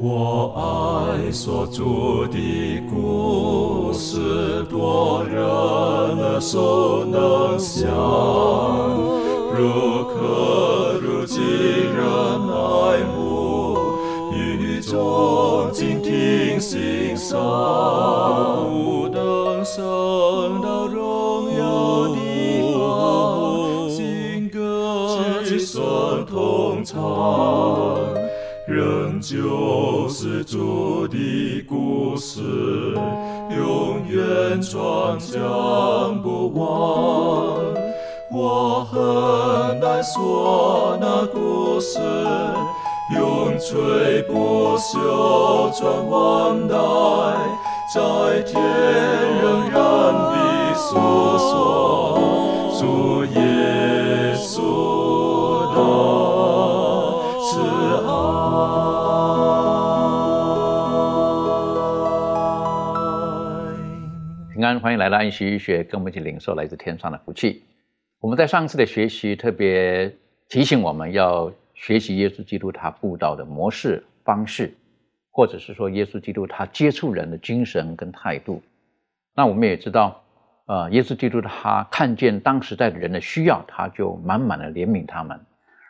我爱所住的故事，多人耳熟能详，如可如今人爱慕，语中静听欣赏，远传讲不完。我很难说那故事，永垂不朽传万代，在天仍然的诉说主耶欢迎来到安息医学，跟我们一起领受来自天上的福气。我们在上次的学习特别提醒我们要学习耶稣基督他布道的模式方式，或者是说耶稣基督他接触人的精神跟态度。那我们也知道，呃，耶稣基督他看见当时代的人的需要，他就满满的怜悯他们。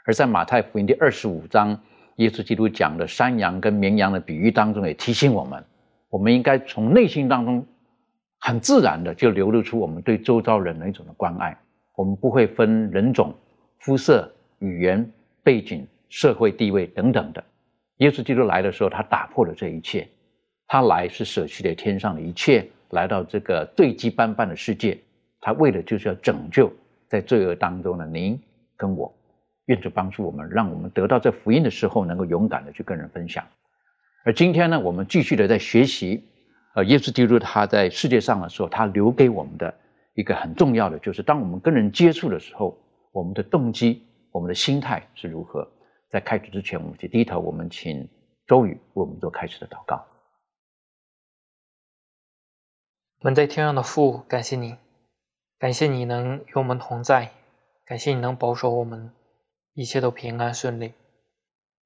而在马太福音第二十五章，耶稣基督讲的山羊跟绵羊的比喻当中，也提醒我们，我们应该从内心当中很自然的就流露出我们对周遭人的一种的关爱。我们不会分人种、肤色、语言、背景、社会地位等等的。耶稣基督来的时候，他打破了这一切。他来是舍弃了天上的一切，来到这个罪迹斑斑的世界。他为的就是要拯救在罪恶当中的您跟我。愿主帮助我们，让我们得到这福音的时候，能够勇敢的去跟人分享。而今天呢，我们继续的在学习，呃，耶稣基督他在世界上的时候，他留给我们的一个很重要的，就是当我们跟人接触的时候，我们的动机、我们的心态是如何。在开始之前，我们去低头，我们请周宇为我们做开始的祷告。我们在天上的父，感谢你，感谢你能与我们同在，感谢你能保守我们一切都平安顺利。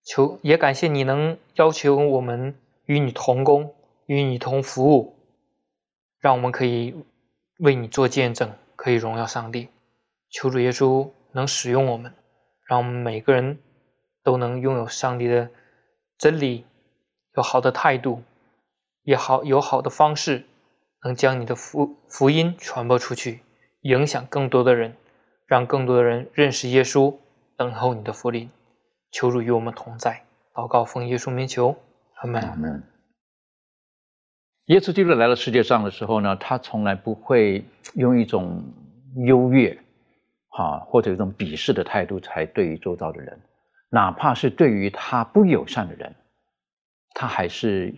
求也感谢你能要求我们与你同工，与你同服务，让我们可以为你做见证，可以荣耀上帝。求主耶稣能使用我们，让我们每个人都能拥有上帝的真理，有好的态度，也好有好的方式，能将你的福福音传播出去，影响更多的人，让更多的人认识耶稣，等候你的福临。求主与我们同在，祷告奉耶稣名求，阿门。耶稣基督来到世界上的时候呢，他从来不会用一种优越，哈、或者一种鄙视的态度才对于周遭的人，哪怕是对于他不友善的人，他还是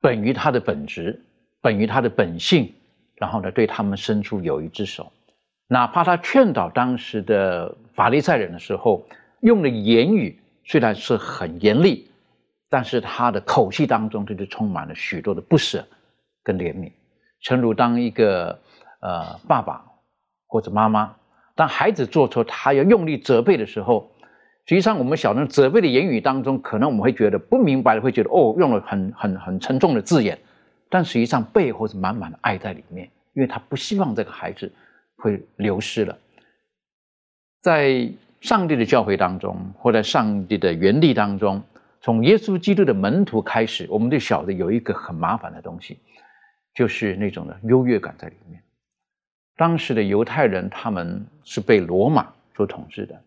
本于他的本质，本于他的本性，然后呢，对他们伸出友谊之手。哪怕他劝导当时的法利赛人的时候，用的言语虽然是很严厉，但是他的口气当中，就充满了许多的不舍跟怜悯。诚如当一个呃爸爸或者妈妈，当孩子做错，他要用力责备的时候，实际上我们小人责备的言语当中，可能我们会觉得不明白，会觉得哦，用了很很很沉重的字眼，但实际上背后是满满的爱在里面，因为他不希望这个孩子会流失了。在上帝的教会当中，或在上帝的原地当中，从耶稣基督的门徒开始，我们就晓得有一个很麻烦的东西，就是那种的优越感在里面。当时的犹太人他们是被罗马所统治的，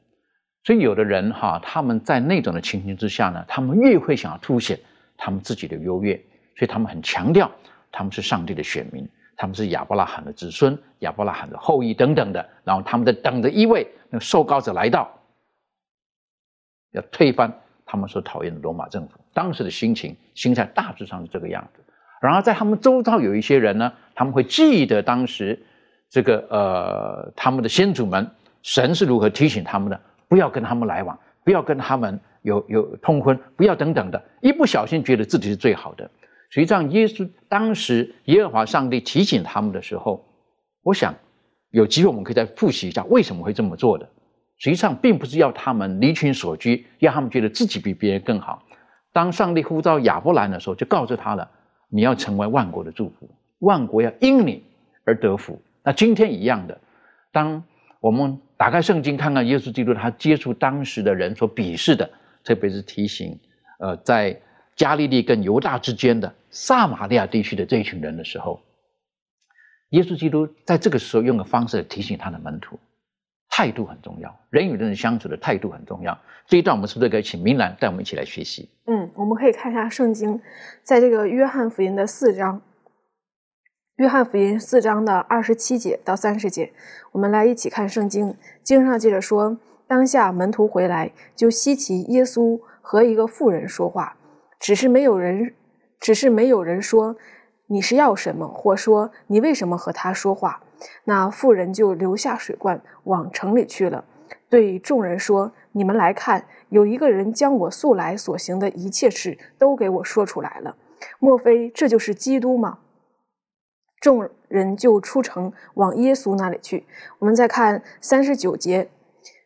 所以有的人哈，他们在那种的情形之下呢，他们越会想要凸显他们自己的优越，所以他们很强调他们是上帝的选民，他们是亚伯拉罕的子孙、亚伯拉罕的后裔等等的，然后他们在等着一位那个受膏者来到，要推翻他们所讨厌的罗马政府。当时的心情、心态大致上是这个样子。然后在他们周遭有一些人呢，他们会记得当时这个呃他们的先祖们，神是如何提醒他们的，不要跟他们来往，不要跟他们有有通婚，不要等等的。一不小心觉得自己是最好的。实际上，耶稣当时耶和华上帝提醒他们的时候，我想有机会我们可以再复习一下为什么会这么做的。实际上，并不是要他们离群索居，让他们觉得自己比别人更好，当上帝呼召亚伯兰的时候，就告诉他了：你要成为万国的祝福，万国要因你而得福。那今天一样的，当我们打开圣经看看耶稣基督他接触当时的人所鄙视的，特别是提醒，呃，在加利利跟犹大之间的撒玛利亚地区的这一群人的时候，耶稣基督在这个时候用个方式提醒他的门徒。态度很重要，人与人相处的态度很重要。这一段我们是不是可以请明兰带我们一起来学习？嗯，我们可以看一下圣经，在这个约翰福音的四章，约翰福音四章的二十七节到三十节，我们来一起看圣经。经上记着说，当下门徒回来，就稀奇耶稣和一个妇人说话，只是没有人，只是没有人说你是要什么，或说你为什么和他说话。那妇人就留下水罐，往城里去了，对众人说：“你们来看，有一个人将我素来所行的一切事都给我说出来了。莫非这就是基督吗？”众人就出城往耶稣那里去。我们再看三十九节，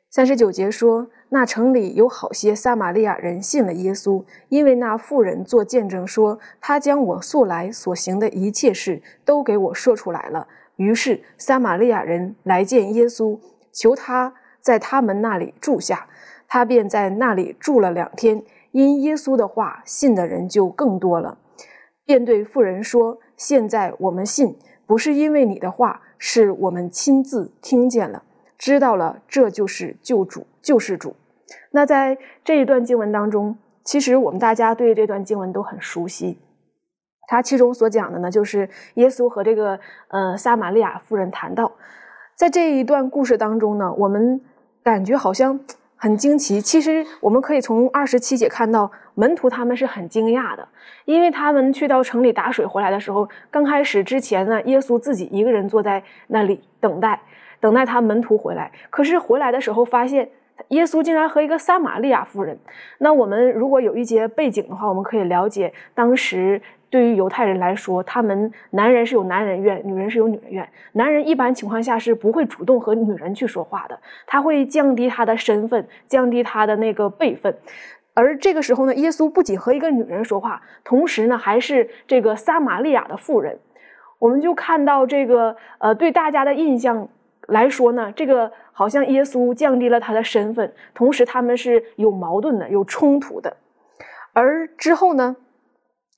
三十九节说：“那城里有好些撒玛利亚人信了耶稣，因为那妇人做见证说，他将我素来所行的一切事都给我说出来了。”于是，撒玛利亚人来见耶稣，求他在他们那里住下。他便在那里住了两天。因耶稣的话，信的人就更多了。便对妇人说：“现在我们信，不是因为你的话，是我们亲自听见了，知道了这就是救主，救世主。”那在这一段经文当中，其实我们大家对这段经文都很熟悉。他其中所讲的呢，就是耶稣和这个呃撒玛利亚夫人谈到，在这一段故事当中呢，我们感觉好像很惊奇。其实我们可以从二十七节看到，门徒他们是很惊讶的，因为他们去到城里打水回来的时候，刚开始之前呢，耶稣自己一个人坐在那里等待，等待他门徒回来。可是回来的时候发现，耶稣竟然和一个撒玛利亚夫人。那我们如果有一些背景的话，我们可以了解当时。对于犹太人来说，他们男人是有男人院，女人是有女人院。男人一般情况下是不会主动和女人去说话的，他会降低他的身份，降低他的那个辈分。而这个时候呢，耶稣不仅和一个女人说话，同时呢，还是这个撒玛利亚的妇人。我们就看到这个，呃，对大家的印象来说呢，这个好像耶稣降低了他的身份，同时他们是有矛盾的，有冲突的。而之后呢？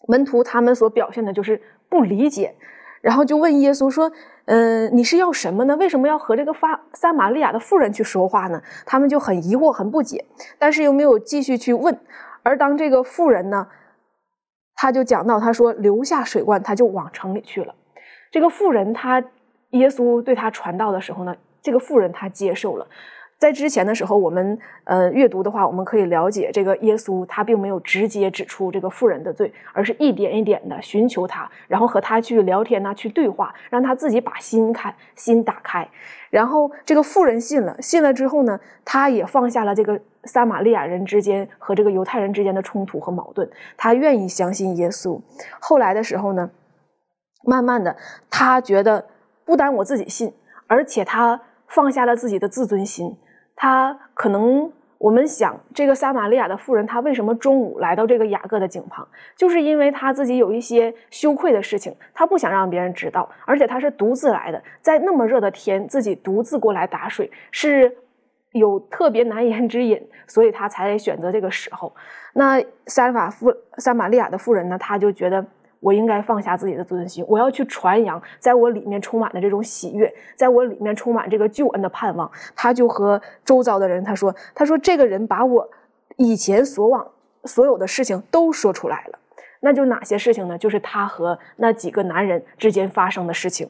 门徒他们所表现的就是不理解，然后就问耶稣说：“嗯，你是要什么呢？为什么要和这个发撒玛利亚的妇人去说话呢？”他们就很疑惑、很不解，但是又没有继续去问。而当这个妇人呢，他就讲到，他说留下水罐，他就往城里去了。这个妇人，他耶稣对他传道的时候呢，这个妇人他接受了。在之前的时候，我们呃阅读的话，我们可以了解这个耶稣他并没有直接指出这个妇人的罪，而是一点一点的寻求他，然后和他去聊天呐，去对话，让他自己把心开心打开。然后这个妇人信了，信了之后呢，他也放下了这个撒玛利亚人之间和这个犹太人之间的冲突和矛盾，他愿意相信耶稣。后来的时候呢，慢慢的他觉得不单我自己信，而且他放下了自己的自尊心。他可能，我们想这个撒玛利亚的妇人，她为什么中午来到这个雅各的井旁？就是因为她自己有一些羞愧的事情，她不想让别人知道，而且她是独自来的，在那么热的天，自己独自过来打水，是有特别难言之隐，所以她才选择这个时候。那撒法妇撒玛利亚的妇人呢，她就觉得。我应该放下自己的自尊心，我要去传扬，在我里面充满的这种喜悦，在我里面充满这个救恩的盼望。他就和周遭的人他说：“他说这个人把我以前所往所有的事情都说出来了，那就哪些事情呢？就是他和那几个男人之间发生的事情。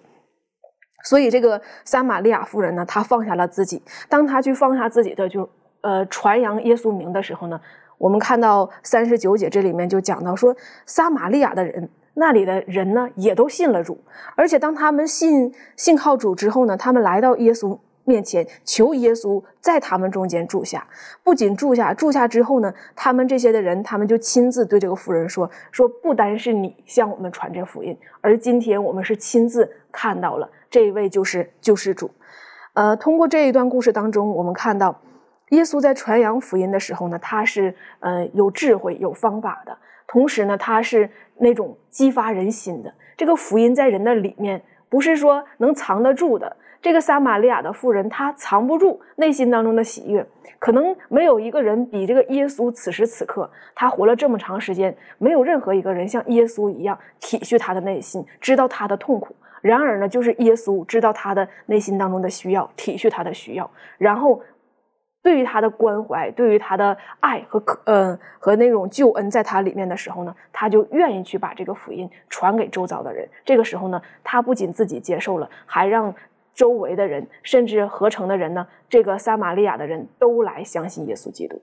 所以这个撒玛利亚夫人呢，她放下了自己。当她去放下自己的，就呃传扬耶稣名的时候呢，我们看到三十九节这里面就讲到说，撒玛利亚的人。”那里的人呢，也都信了主，而且当他们信信靠主之后呢，他们来到耶稣面前，求耶稣在他们中间住下。不仅住下，住下之后呢，他们这些的人，他们就亲自对这个妇人说：“说不单是你向我们传这福音，而今天我们是亲自看到了这一位就是救世主。”呃，通过这一段故事当中，我们看到耶稣在传扬福音的时候呢，他是呃有智慧、有方法的，同时呢，他是那种激发人心的。这个福音在人的里面，不是说能藏得住的。这个撒玛利亚的妇人，她藏不住内心当中的喜悦。可能没有一个人比这个耶稣此时此刻，他活了这么长时间，没有任何一个人像耶稣一样体恤他的内心，知道他的痛苦。然而呢，就是耶稣知道他的内心当中的需要，体恤他的需要，然后对于他的关怀，对于他的爱和可呃和那种救恩在他里面的时候呢，他就愿意去把这个福音传给周遭的人。这个时候呢，他不仅自己接受了，还让。周围的人，甚至合成的人呢？这个撒玛利亚的人都来相信耶稣基督。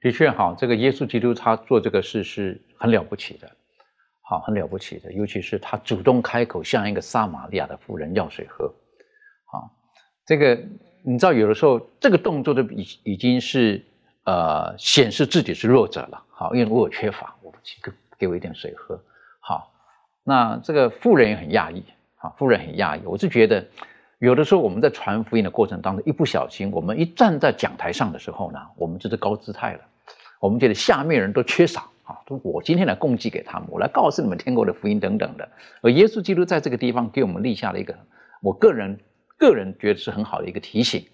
的确，哈，这个耶稣基督他做这个事是很了不起的，好，很了不起的。尤其是他主动开口向一个撒玛利亚的妇人要水喝，好，这个你知道，有的时候这个动作的已已经是呃显示自己是弱者了，好，因为我有缺乏，我给给我一点水喝，好，那这个富人也很讶异，好，富人很讶异，我是觉得。有的时候我们在传福音的过程当中，一不小心，我们一站在讲台上的时候呢，我们就是高姿态了。我们觉得下面人都缺少啊，都我今天来供给给他们，我来告诉你们天国的福音等等的。而耶稣基督在这个地方给我们立下了一个，我个人个人觉得是很好的一个提醒。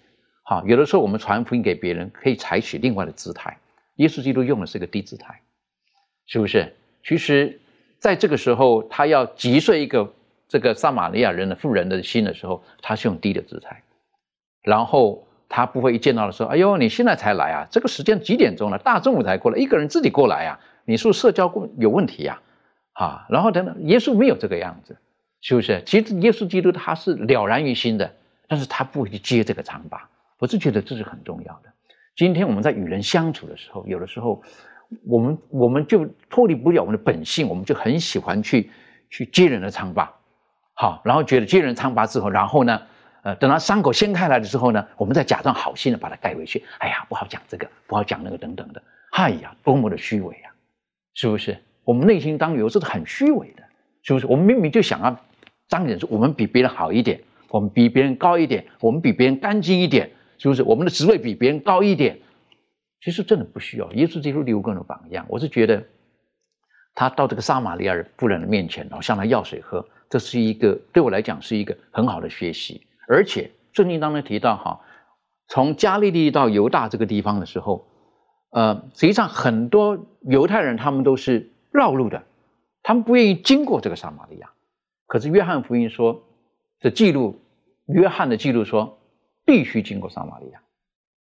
好，有的时候我们传福音给别人，可以采取另外的姿态。耶稣基督用的是个低姿态，是不是？其实在这个时候，他要击碎一个。这个撒玛利亚人的妇人的心的时候，他是用低的姿态，然后他不会一见到的时候，哎呦，你现在才来啊？这个时间几点钟了？大中午才过来，一个人自己过来啊？你是不是社交过有问题呀？啊，然后等等，耶稣没有这个样子，是不是？其实耶稣基督他是了然于心的，但是他不会去接这个长疤。我是觉得这是很重要的。今天我们在与人相处的时候，有的时候我们我们就脱离不了我们的本性，我们就很喜欢去去接人的疮疤。好，然后觉得接人疮疤之后，然后呢，呃，等到伤口掀开来的时候呢，我们再假装好心的把它盖回去。哎呀，不好讲这个，不好讲那个，等等的。哎呀，多么的虚伪啊！是不是？我们内心当有时候是很虚伪的，是不是？我们明明就想要彰显出我们比别人好一点，我们比别人高一点，我们比别人干净一点，是不是？我们的职位比别人高一点，其实真的不需要。耶稣基督留个人榜样，我是觉得他到这个撒玛利亚妇人的面前，然后向他要水喝。这是一个对我来讲是一个很好的学习，而且圣经当中提到哈，从加利利到犹大这个地方的时候，呃，实际上很多犹太人他们都是绕路的，他们不愿意经过这个撒玛利亚。可是约翰福音说这记录，约翰的记录说必须经过撒玛利亚，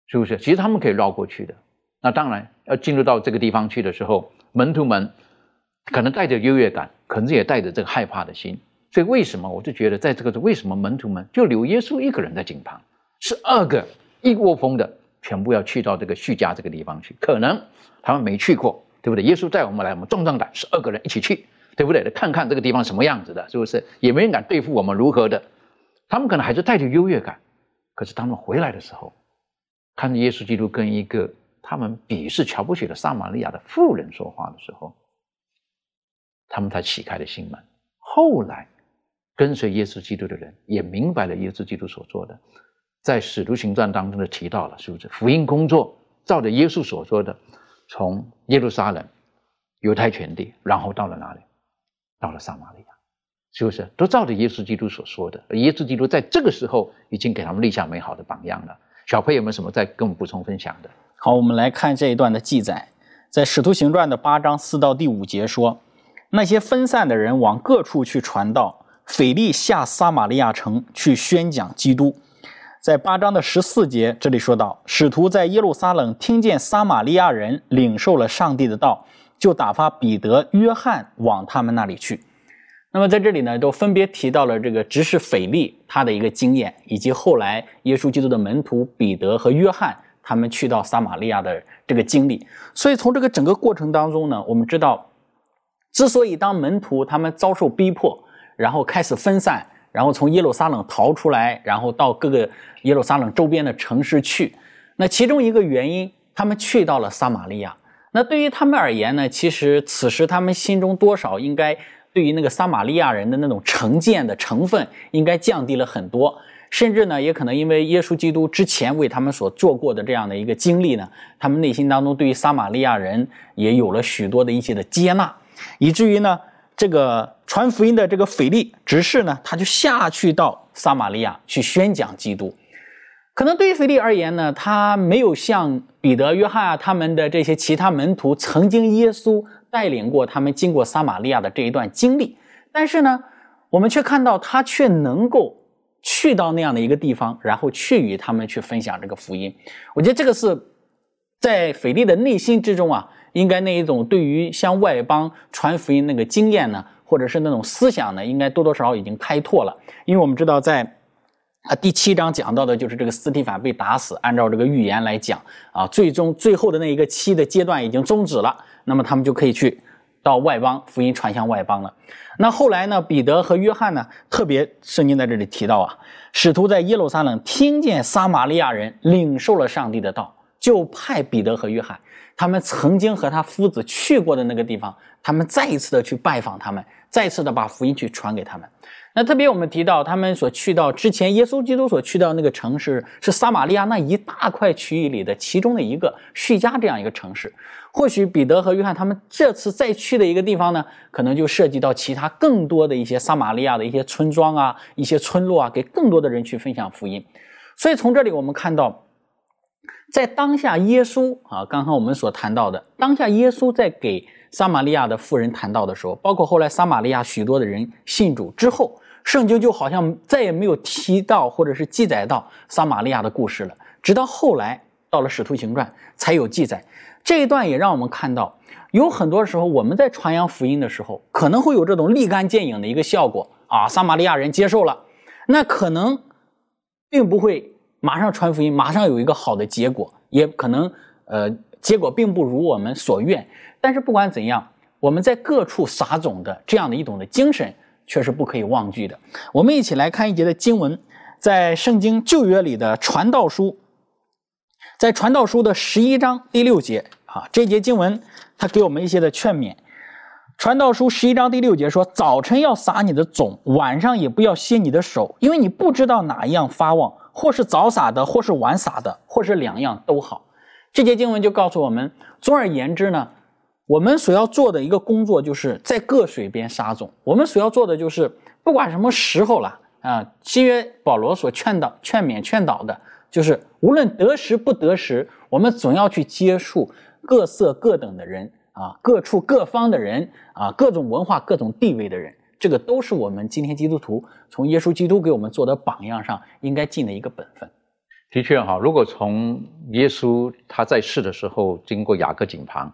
是不是？其实他们可以绕过去的。那当然要进入到这个地方去的时候，门徒们。可能带着优越感，可能也带着这个害怕的心。所以为什么我就觉得，在这个为什么门徒们就留耶稣一个人在井旁，十二个一窝蜂的全部要去到这个叙加这个地方去？可能他们没去过，对不对？耶稣带我们来，我们壮壮胆，十二个人一起去，对不对？看看这个地方什么样子的，是不是？也没人敢对付我们如何的。他们可能还是带着优越感。可是他们回来的时候，看着耶稣基督跟一个他们鄙视、瞧不起的撒玛利亚的妇人说话的时候。他们才启开了心门。后来，跟随耶稣基督的人也明白了耶稣基督所做的，在使徒行传当中的提到了，是不是？福音工作照着耶稣所说的，从耶路撒冷、犹太全地，然后到了哪里？到了撒玛利亚，是不是？都照着耶稣基督所说的。耶稣基督在这个时候已经给他们立下美好的榜样了。小佩有没有什么再跟我们补充分享的？好，我们来看这一段的记载，在使徒行传的八章四到第五节说。那些分散的人往各处去传道，腓力下撒玛利亚城去宣讲基督。在八章的十四节，这里说到，使徒在耶路撒冷听见撒玛利亚人领受了上帝的道，就打发彼得、约翰往他们那里去。那么在这里呢，都分别提到了这个执事腓力他的一个经验，以及后来耶稣基督的门徒彼得和约翰他们去到撒玛利亚的这个经历。所以从这个整个过程当中呢，我们知道。之所以当门徒他们遭受逼迫，然后开始分散，然后从耶路撒冷逃出来，然后到各个耶路撒冷周边的城市去，那其中一个原因，他们去到了撒玛利亚。那对于他们而言呢，其实此时他们心中多少应该对于那个撒玛利亚人的那种成见的成分应该降低了很多。甚至呢，也可能因为耶稣基督之前为他们所做过的这样的一个经历呢，他们内心当中对于撒玛利亚人也有了许多的一些的接纳，以至于呢，这个传福音的这个腓力执事呢，他就下去到撒玛利亚去宣讲基督。可能对于腓力而言呢，他没有像彼得、约翰啊他们的这些其他门徒曾经耶稣带领过他们经过撒玛利亚的这一段经历，但是呢，我们却看到他却能够去到那样的一个地方，然后去与他们去分享这个福音。我觉得这个是在腓力的内心之中啊，应该那一种对于向外邦传福音那个经验呢，或者是那种思想呢，应该多多少少已经开拓了。因为我们知道在。啊，第七章讲到的就是这个斯蒂凡被打死。按照这个预言来讲，啊，最终最后的那一个期的阶段已经终止了，那么他们就可以去到外邦，福音传向外邦了。那后来呢，彼得和约翰呢，特别圣经在这里提到啊，使徒在耶路撒冷听见撒玛利亚人领受了上帝的道，就派彼得和约翰，他们曾经和他夫子去过的那个地方，他们再一次的去拜访他们，再次的把福音去传给他们。那特别我们提到，他们所去到之前，耶稣基督所去到那个城市是撒玛利亚那一大块区域里的其中的一个叙加这样一个城市。或许彼得和约翰他们这次再去的一个地方呢，可能就涉及到其他更多的一些撒玛利亚的一些村庄啊、一些村落啊，给更多的人去分享福音。所以从这里我们看到，在当下耶稣啊，刚刚我们所谈到的，当下耶稣在给撒玛利亚的妇人谈到的时候，包括后来撒玛利亚许多的人信主之后。圣经就好像再也没有提到或者是记载到撒玛利亚的故事了，直到后来到了使徒行传才有记载。这一段也让我们看到，有很多时候我们在传扬福音的时候，可能会有这种立竿见影的一个效果啊，撒玛利亚人接受了，那可能并不会马上传福音，马上有一个好的结果，也可能呃结果并不如我们所愿。但是不管怎样，我们在各处撒种的这样的一种的精神。却是不可以忘记的。我们一起来看一节的经文，在圣经旧约里的传道书，在传道书的十一章第六节啊，这节经文它给我们一些的劝勉。传道书十一章第六节说：“早晨要撒你的种，晚上也不要歇你的手，因为你不知道哪一样发旺，或是早撒的，或是晚撒的，或是两样都好。”这节经文就告诉我们，总而言之呢。我们所要做的一个工作，就是在各水边撒种。我们所要做的就是，不管什么时候了啊，新约保罗所劝导、劝勉、劝导的，就是无论得时不得时，我们总要去接触各色各等的人啊，各处各方的人啊，各种文化、各种地位的人。这个都是我们今天基督徒从耶稣基督给我们做的榜样上应该尽的一个本分。的确哈，如果从耶稣他在世的时候经过雅各井旁。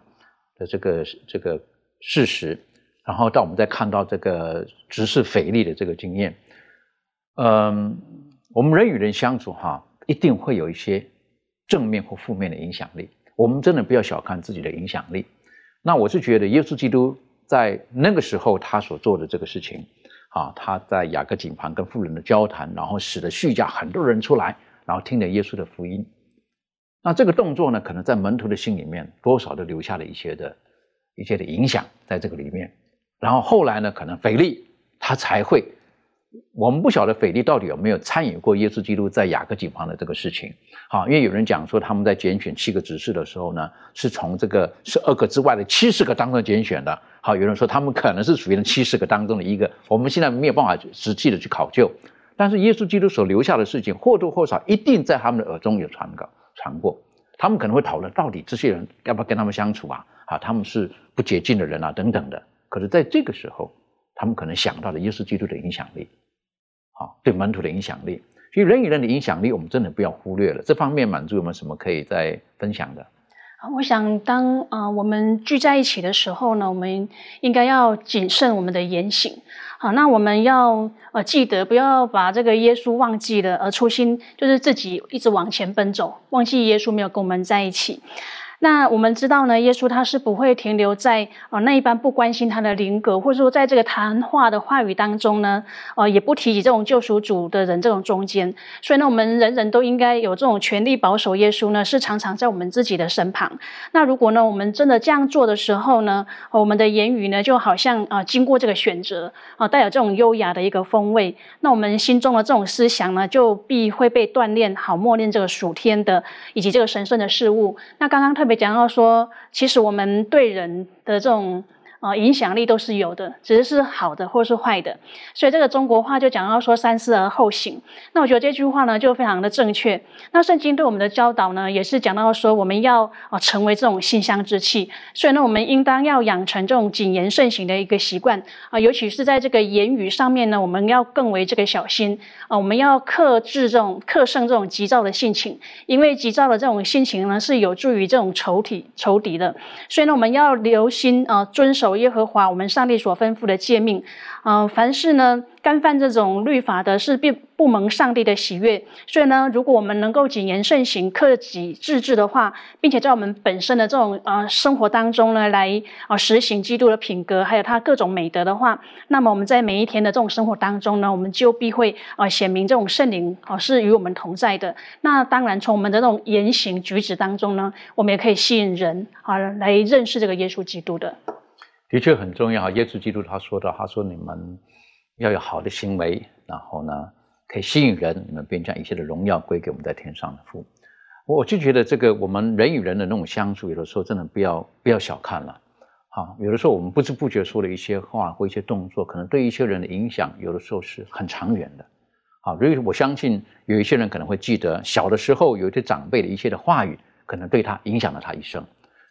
的这个这个事实，然后到我们再看到这个直视腓力的这个经验，嗯，我们人与人相处哈，一定会有一些正面或负面的影响力。我们真的不要小看自己的影响力。那我是觉得耶稣基督在那个时候他所做的这个事情，啊，他在雅各井旁跟富人的交谈，然后使得叙家很多人出来，然后听了耶稣的福音。那这个动作呢，可能在门徒的心里面多少都留下了一些的、一些的影响，在这个里面。然后后来呢，可能腓力他才会，我们不晓得腓力到底有没有参与过耶稣基督在雅各井旁的这个事情。好，因为有人讲说他们在拣选七个执事的时候呢，是从这个十二个之外的七十个当中拣选的。好，有人说他们可能是属于那七十个当中的一个，我们现在没有办法实际的去考究。但是耶稣基督所留下的事情或多或少一定在他们的耳中有传告。传过，他们可能会讨论到底这些人要不要跟他们相处啊？啊，他们是不洁净的人啊，等等的。可是，在这个时候，他们可能想到的耶稣基督的影响力，啊，对门徒的影响力。所以，人与人的影响力，我们真的不要忽略了。这方面，满足我们什么可以再分享的？我想，当啊我们聚在一起的时候呢，我们应该要谨慎我们的言行。好，那我们要呃记得，不要把这个耶稣忘记了，而初心就是自己一直往前奔走，忘记耶稣没有跟我们在一起。那我们知道呢，耶稣他是不会停留在呃那一般不关心他的灵格，或者说在这个谈话的话语当中呢，呃也不提起这种救赎主的人这种中间。所以呢，我们人人都应该有这种权力保守耶稣呢，是常常在我们自己的身旁。那如果呢，我们真的这样做的时候呢，我们的言语呢，就好像啊经过这个选择啊，带有这种优雅的一个风味。那我们心中的这种思想呢，就必会被锻炼好，默念这个属天的以及这个神圣的事物。那刚刚特别讲到说，其实我们对人的这种。啊，影响力都是有的，只是是好的或是坏的。所以这个中国话就讲到说“三思而后行”。那我觉得这句话呢就非常的正确。那圣经对我们的教导呢，也是讲到说我们要啊成为这种馨香之气。所以呢，我们应当要养成这种谨言慎行的一个习惯啊，尤其是在这个言语上面呢，我们要更为这个小心啊。我们要克制这种克胜这种急躁的性情，因为急躁的这种性情呢是有助于这种仇体仇敌的。所以呢，我们要留心啊，遵守。守耶和华，我们上帝所吩咐的诫命，嗯，凡是呢干犯这种律法的，是并不蒙上帝的喜悦。所以呢，如果我们能够谨言慎行、克己自制的话，并且在我们本身的这种呃生活当中呢，来啊实行基督的品格，还有他各种美德的话，那么我们在每一天的这种生活当中呢，我们就必会啊显明这种圣灵啊是与我们同在的。那当然，从我们的这种言行举止当中呢，我们也可以吸引人啊来认识这个耶稣基督的。的确很重要哈，耶稣基督他说的，他说你们要有好的行为，然后呢可以吸引人，你们便将一切的荣耀归给我们在天上的父。我就觉得这个我们人与人的那种相处，有的时候真的不要不要小看了，好，有的时候我们不知不觉说的一些话或一些动作，可能对一些人的影响，有的时候是很长远的。好，所以我相信有一些人可能会记得小的时候有一些长辈的一些的话语，可能对他影响了他一生。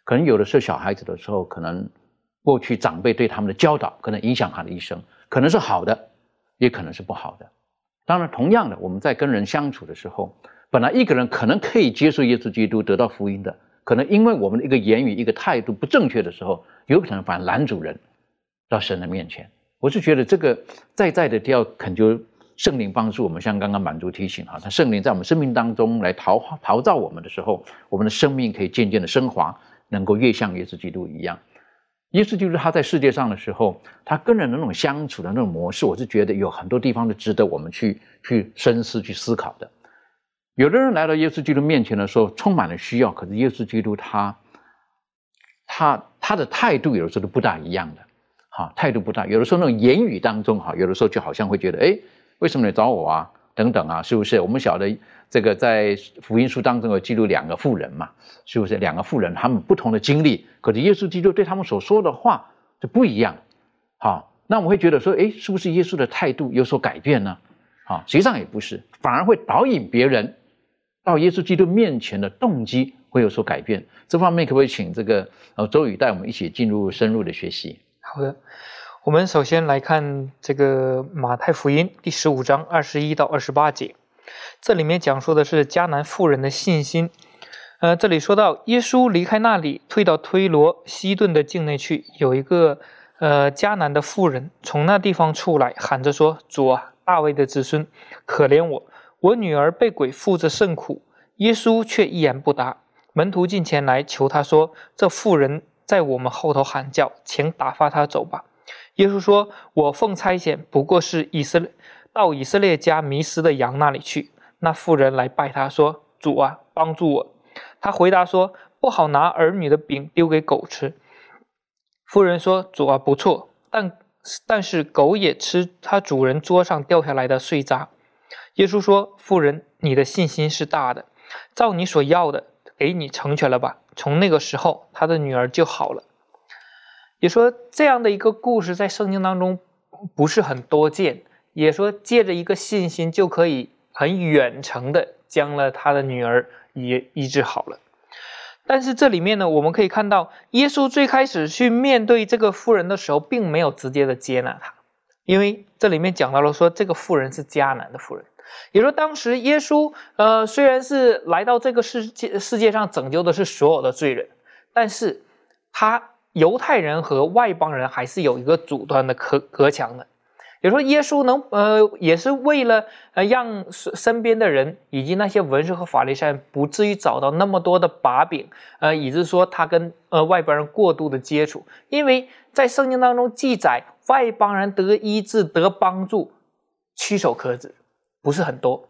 可能有的时候小孩子的时候可能。过去长辈对他们的教导，可能影响他的一生，可能是好的，也可能是不好的。当然，同样的，我们在跟人相处的时候，本来一个人可能可以接受耶稣基督，得到福音的，可能因为我们的一个言语、一个态度不正确的时候，有可能反而拦阻人到神的面前。我是觉得这个在在的都要恳求圣灵帮助我们，像刚刚满足提醒哈，他圣灵在我们生命当中来陶陶造我们的时候，我们的生命可以渐渐的升华，能够越像耶稣基督一样。意思就是他在世界上的时候，他跟人的那种相处的那种模式，我是觉得有很多地方是值得我们去去深思、去思考的。有的人来到耶稣基督面前的时候，充满了需要，可是耶稣基督他他他的态度有的时候都不大一样的，哈，态度不大。有的时候那种言语当中，哈，有的时候就好像会觉得，哎，为什么你找我啊？等等啊，是不是？我们晓得这个在福音书当中有记录两个妇人嘛，是不是？两个妇人他们不同的经历，可是耶稣基督对他们所说的话就不一样。好，那我们会觉得说，哎，是不是耶稣的态度有所改变呢？好，实际上也不是，反而会导引别人到耶稣基督面前的动机会有所改变。这方面可不可以请这个呃周宇带我们一起进入深入的学习？好的。我们首先来看这个马太福音第十五章二十一到二十八节，这里面讲述的是迦南妇人的信心。呃，这里说到耶稣离开那里，退到推罗西顿的境内去，有一个呃迦南的妇人从那地方出来，喊着说：“主啊，大卫的子孙，可怜我，我女儿被鬼附着甚苦。”耶稣却一言不答。门徒进前来求他说：“这妇人在我们后头喊叫，请打发她走吧。”耶稣说：“我奉差遣，不过是以色列到以色列家迷失的羊那里去。”那妇人来拜他说：“主啊，帮助我。”他回答说：“不好拿儿女的饼丢给狗吃。”妇人说：“主啊，不错，但但是狗也吃它主人桌上掉下来的碎渣。”耶稣说：“妇人，你的信心是大的，照你所要的，给你成全了吧。”从那个时候，他的女儿就好了。也说这样的一个故事在圣经当中不是很多见，也说借着一个信心就可以很远程的将了他的女儿也医治好了。但是这里面呢，我们可以看到，耶稣最开始去面对这个妇人的时候，并没有直接的接纳他，因为这里面讲到了说这个妇人是迦南的妇人，也说当时耶稣呃虽然是来到这个世界世界上拯救的是所有的罪人，但是他。犹太人和外邦人还是有一个阻断的隔隔墙的，也说耶稣能呃，也是为了呃让身身边的人以及那些文士和法利赛人不至于找到那么多的把柄，呃，以致说他跟呃外邦人过度的接触，因为在圣经当中记载，外邦人得医治得帮助，屈手可指，不是很多。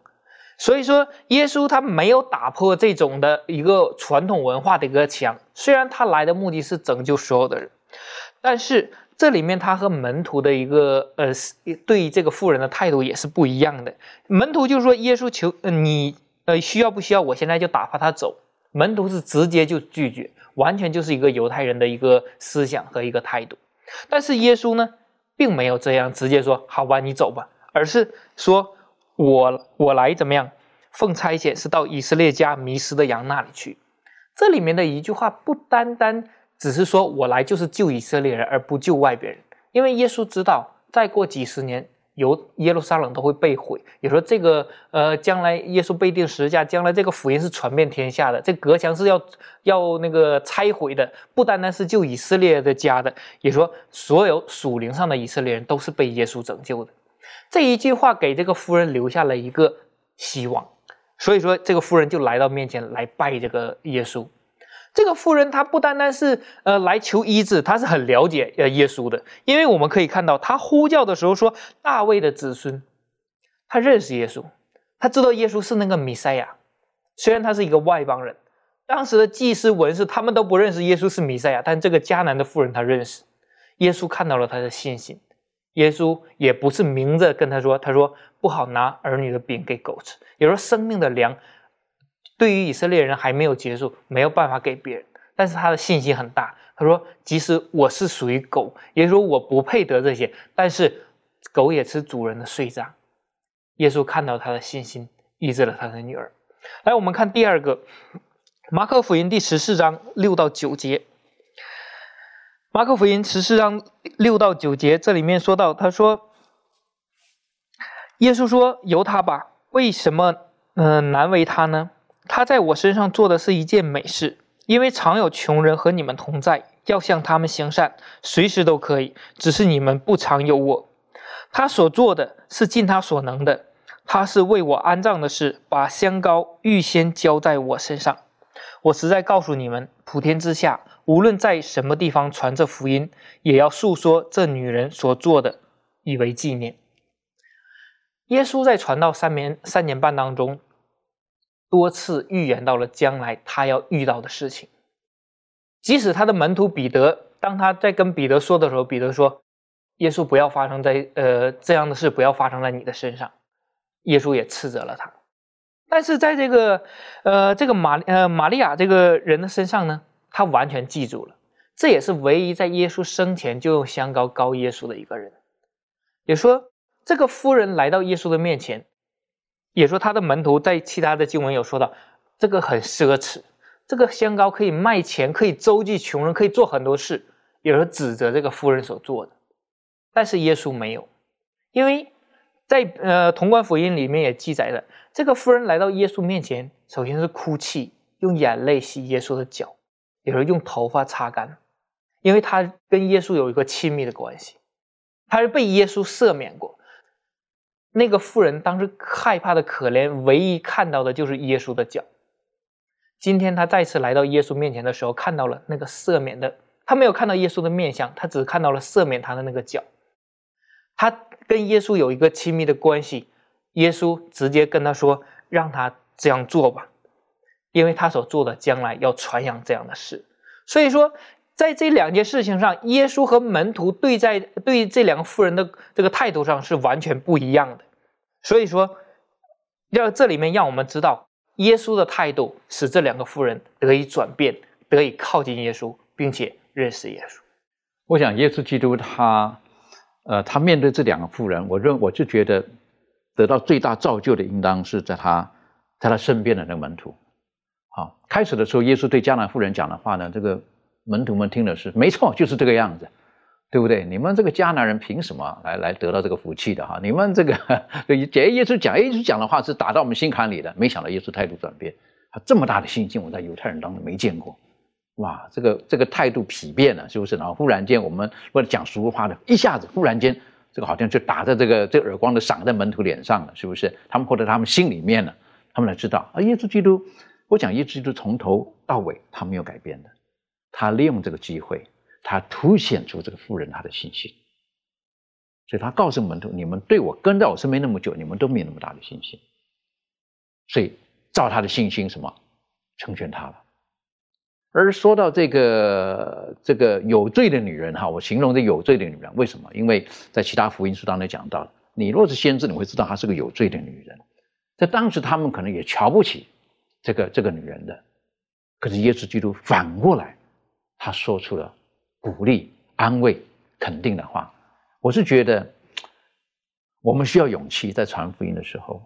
所以说，耶稣他没有打破这种的一个传统文化的一个墙，虽然他来的目的是拯救所有的人，但是。这里面他和门徒的一个呃，对于这个富人的态度也是不一样的。门徒就说，耶稣求你呃需要不需要，我现在就打发他走。门徒是直接就拒绝，完全就是一个犹太人的一个思想和一个态度。但是耶稣呢，并没有这样直接说好吧，你走吧，而是说我我来怎么样，奉差遣是到以色列家迷失的羊那里去。这里面的一句话不单单。只是说我来就是救以色列人，而不救外边人，因为耶稣知道，再过几十年，由耶路撒冷都会被毁。也说这个，呃，将来耶稣被钉十字架，将来这个福音是传遍天下的，这隔墙是要要那个拆毁的，不单单是救以色列的家的，也说所有属灵上的以色列人都是被耶稣拯救的。这一句话给这个夫人留下了一个希望，所以说这个夫人就来到面前来拜这个耶稣。这个妇人她不单单是呃来求医治，她是很了解呃耶稣的，因为我们可以看到她呼叫的时候说大卫的子孙，她认识耶稣，她知道耶稣是那个弥赛亚，虽然他是一个外邦人，当时的祭司文士他们都不认识耶稣是弥赛亚，但这个迦南的妇人她认识，耶稣看到了她的信心，耶稣也不是明着跟他说，他说不好拿儿女的饼给狗吃，也说生命的粮。对于以色列人还没有结束，没有办法给别人，但是他的信心很大。他说：“即使我是属于狗，也说我不配得这些，但是狗也吃主人的碎渣。”耶稣看到他的信心，医治了他的女儿。来，我们看第二个，《马可福音》第十四章六到九节，《马可福音》十四章六到九节，这里面说到，他说：“耶稣说，由他吧，为什么嗯难为他呢？”他在我身上做的是一件美事，因为常有穷人和你们同在，要向他们行善，随时都可以。只是你们不常有我。他所做的是尽他所能的，他是为我安葬的事，把香膏预先浇在我身上。我实在告诉你们，普天之下，无论在什么地方传这福音，也要诉说这女人所做的，以为纪念。耶稣在传道三年三年半当中。多次预言到了将来他要遇到的事情，即使他的门徒彼得，当他在跟彼得说的时候，彼得说：“耶稣不要发生在呃这样的事，不要发生在你的身上。”耶稣也斥责了他。但是在这个呃这个玛呃玛利亚这个人的身上呢，他完全记住了。这也是唯一在耶稣生前就用香膏膏耶稣的一个人。也说这个夫人来到耶稣的面前。也说他的门徒在其他的经文有说到，这个很奢侈，这个香膏可以卖钱，可以周济穷人，可以做很多事。有人指责这个夫人所做的，但是耶稣没有，因为在呃潼关福音里面也记载了，这个夫人来到耶稣面前，首先是哭泣，用眼泪洗耶稣的脚，有人用头发擦干，因为他跟耶稣有一个亲密的关系，他是被耶稣赦免过。那个妇人当时害怕的可怜，唯一看到的就是耶稣的脚。今天他再次来到耶稣面前的时候，看到了那个赦免的，他没有看到耶稣的面相，他只看到了赦免他的那个脚。他跟耶稣有一个亲密的关系，耶稣直接跟他说：“让他这样做吧，因为他所做的将来要传扬这样的事。”所以说。在这两件事情上，耶稣和门徒对在对这两个妇人的这个态度上是完全不一样的。所以说，要这里面让我们知道，耶稣的态度使这两个妇人得以转变，得以靠近耶稣，并且认识耶稣。我想，耶稣基督他，呃，他面对这两个妇人，我认我就觉得得到最大造就的，应当是在他在他身边的那个门徒。好，开始的时候，耶稣对迦南妇人讲的话呢，这个。门徒们听的是没错，就是这个样子，对不对？你们这个迦南人凭什么来来得到这个福气的哈？你们这个，耶耶稣讲耶稣讲的话是打到我们心坎里的。没想到耶稣态度转变，他这么大的信心，我在犹太人当中没见过。哇，这个这个态度丕变了，是不是？然后忽然间，我们为了讲俗话的，一下子忽然间这个好像就打在这个这耳光的赏在门徒脸上了，是不是？他们或者他们心里面呢，他们才知道啊，耶稣基督，我讲耶稣基督从头到尾他没有改变的，他利用这个机会，他凸显出这个富人他的信心，所以他告诉门徒，你们对我跟在我身边那么久，你们都没有那么大的信心，所以照他的信心什么成全他了。而说到这个这个有罪的女人哈，我形容这有罪的女人，为什么？因为在其他福音书当中讲到，你若是先知，你会知道她是个有罪的女人。在当时，他们可能也瞧不起这个这个女人的，可是耶稣基督反过来，他说出了鼓励、安慰、肯定的话。我是觉得，我们需要勇气在传福音的时候，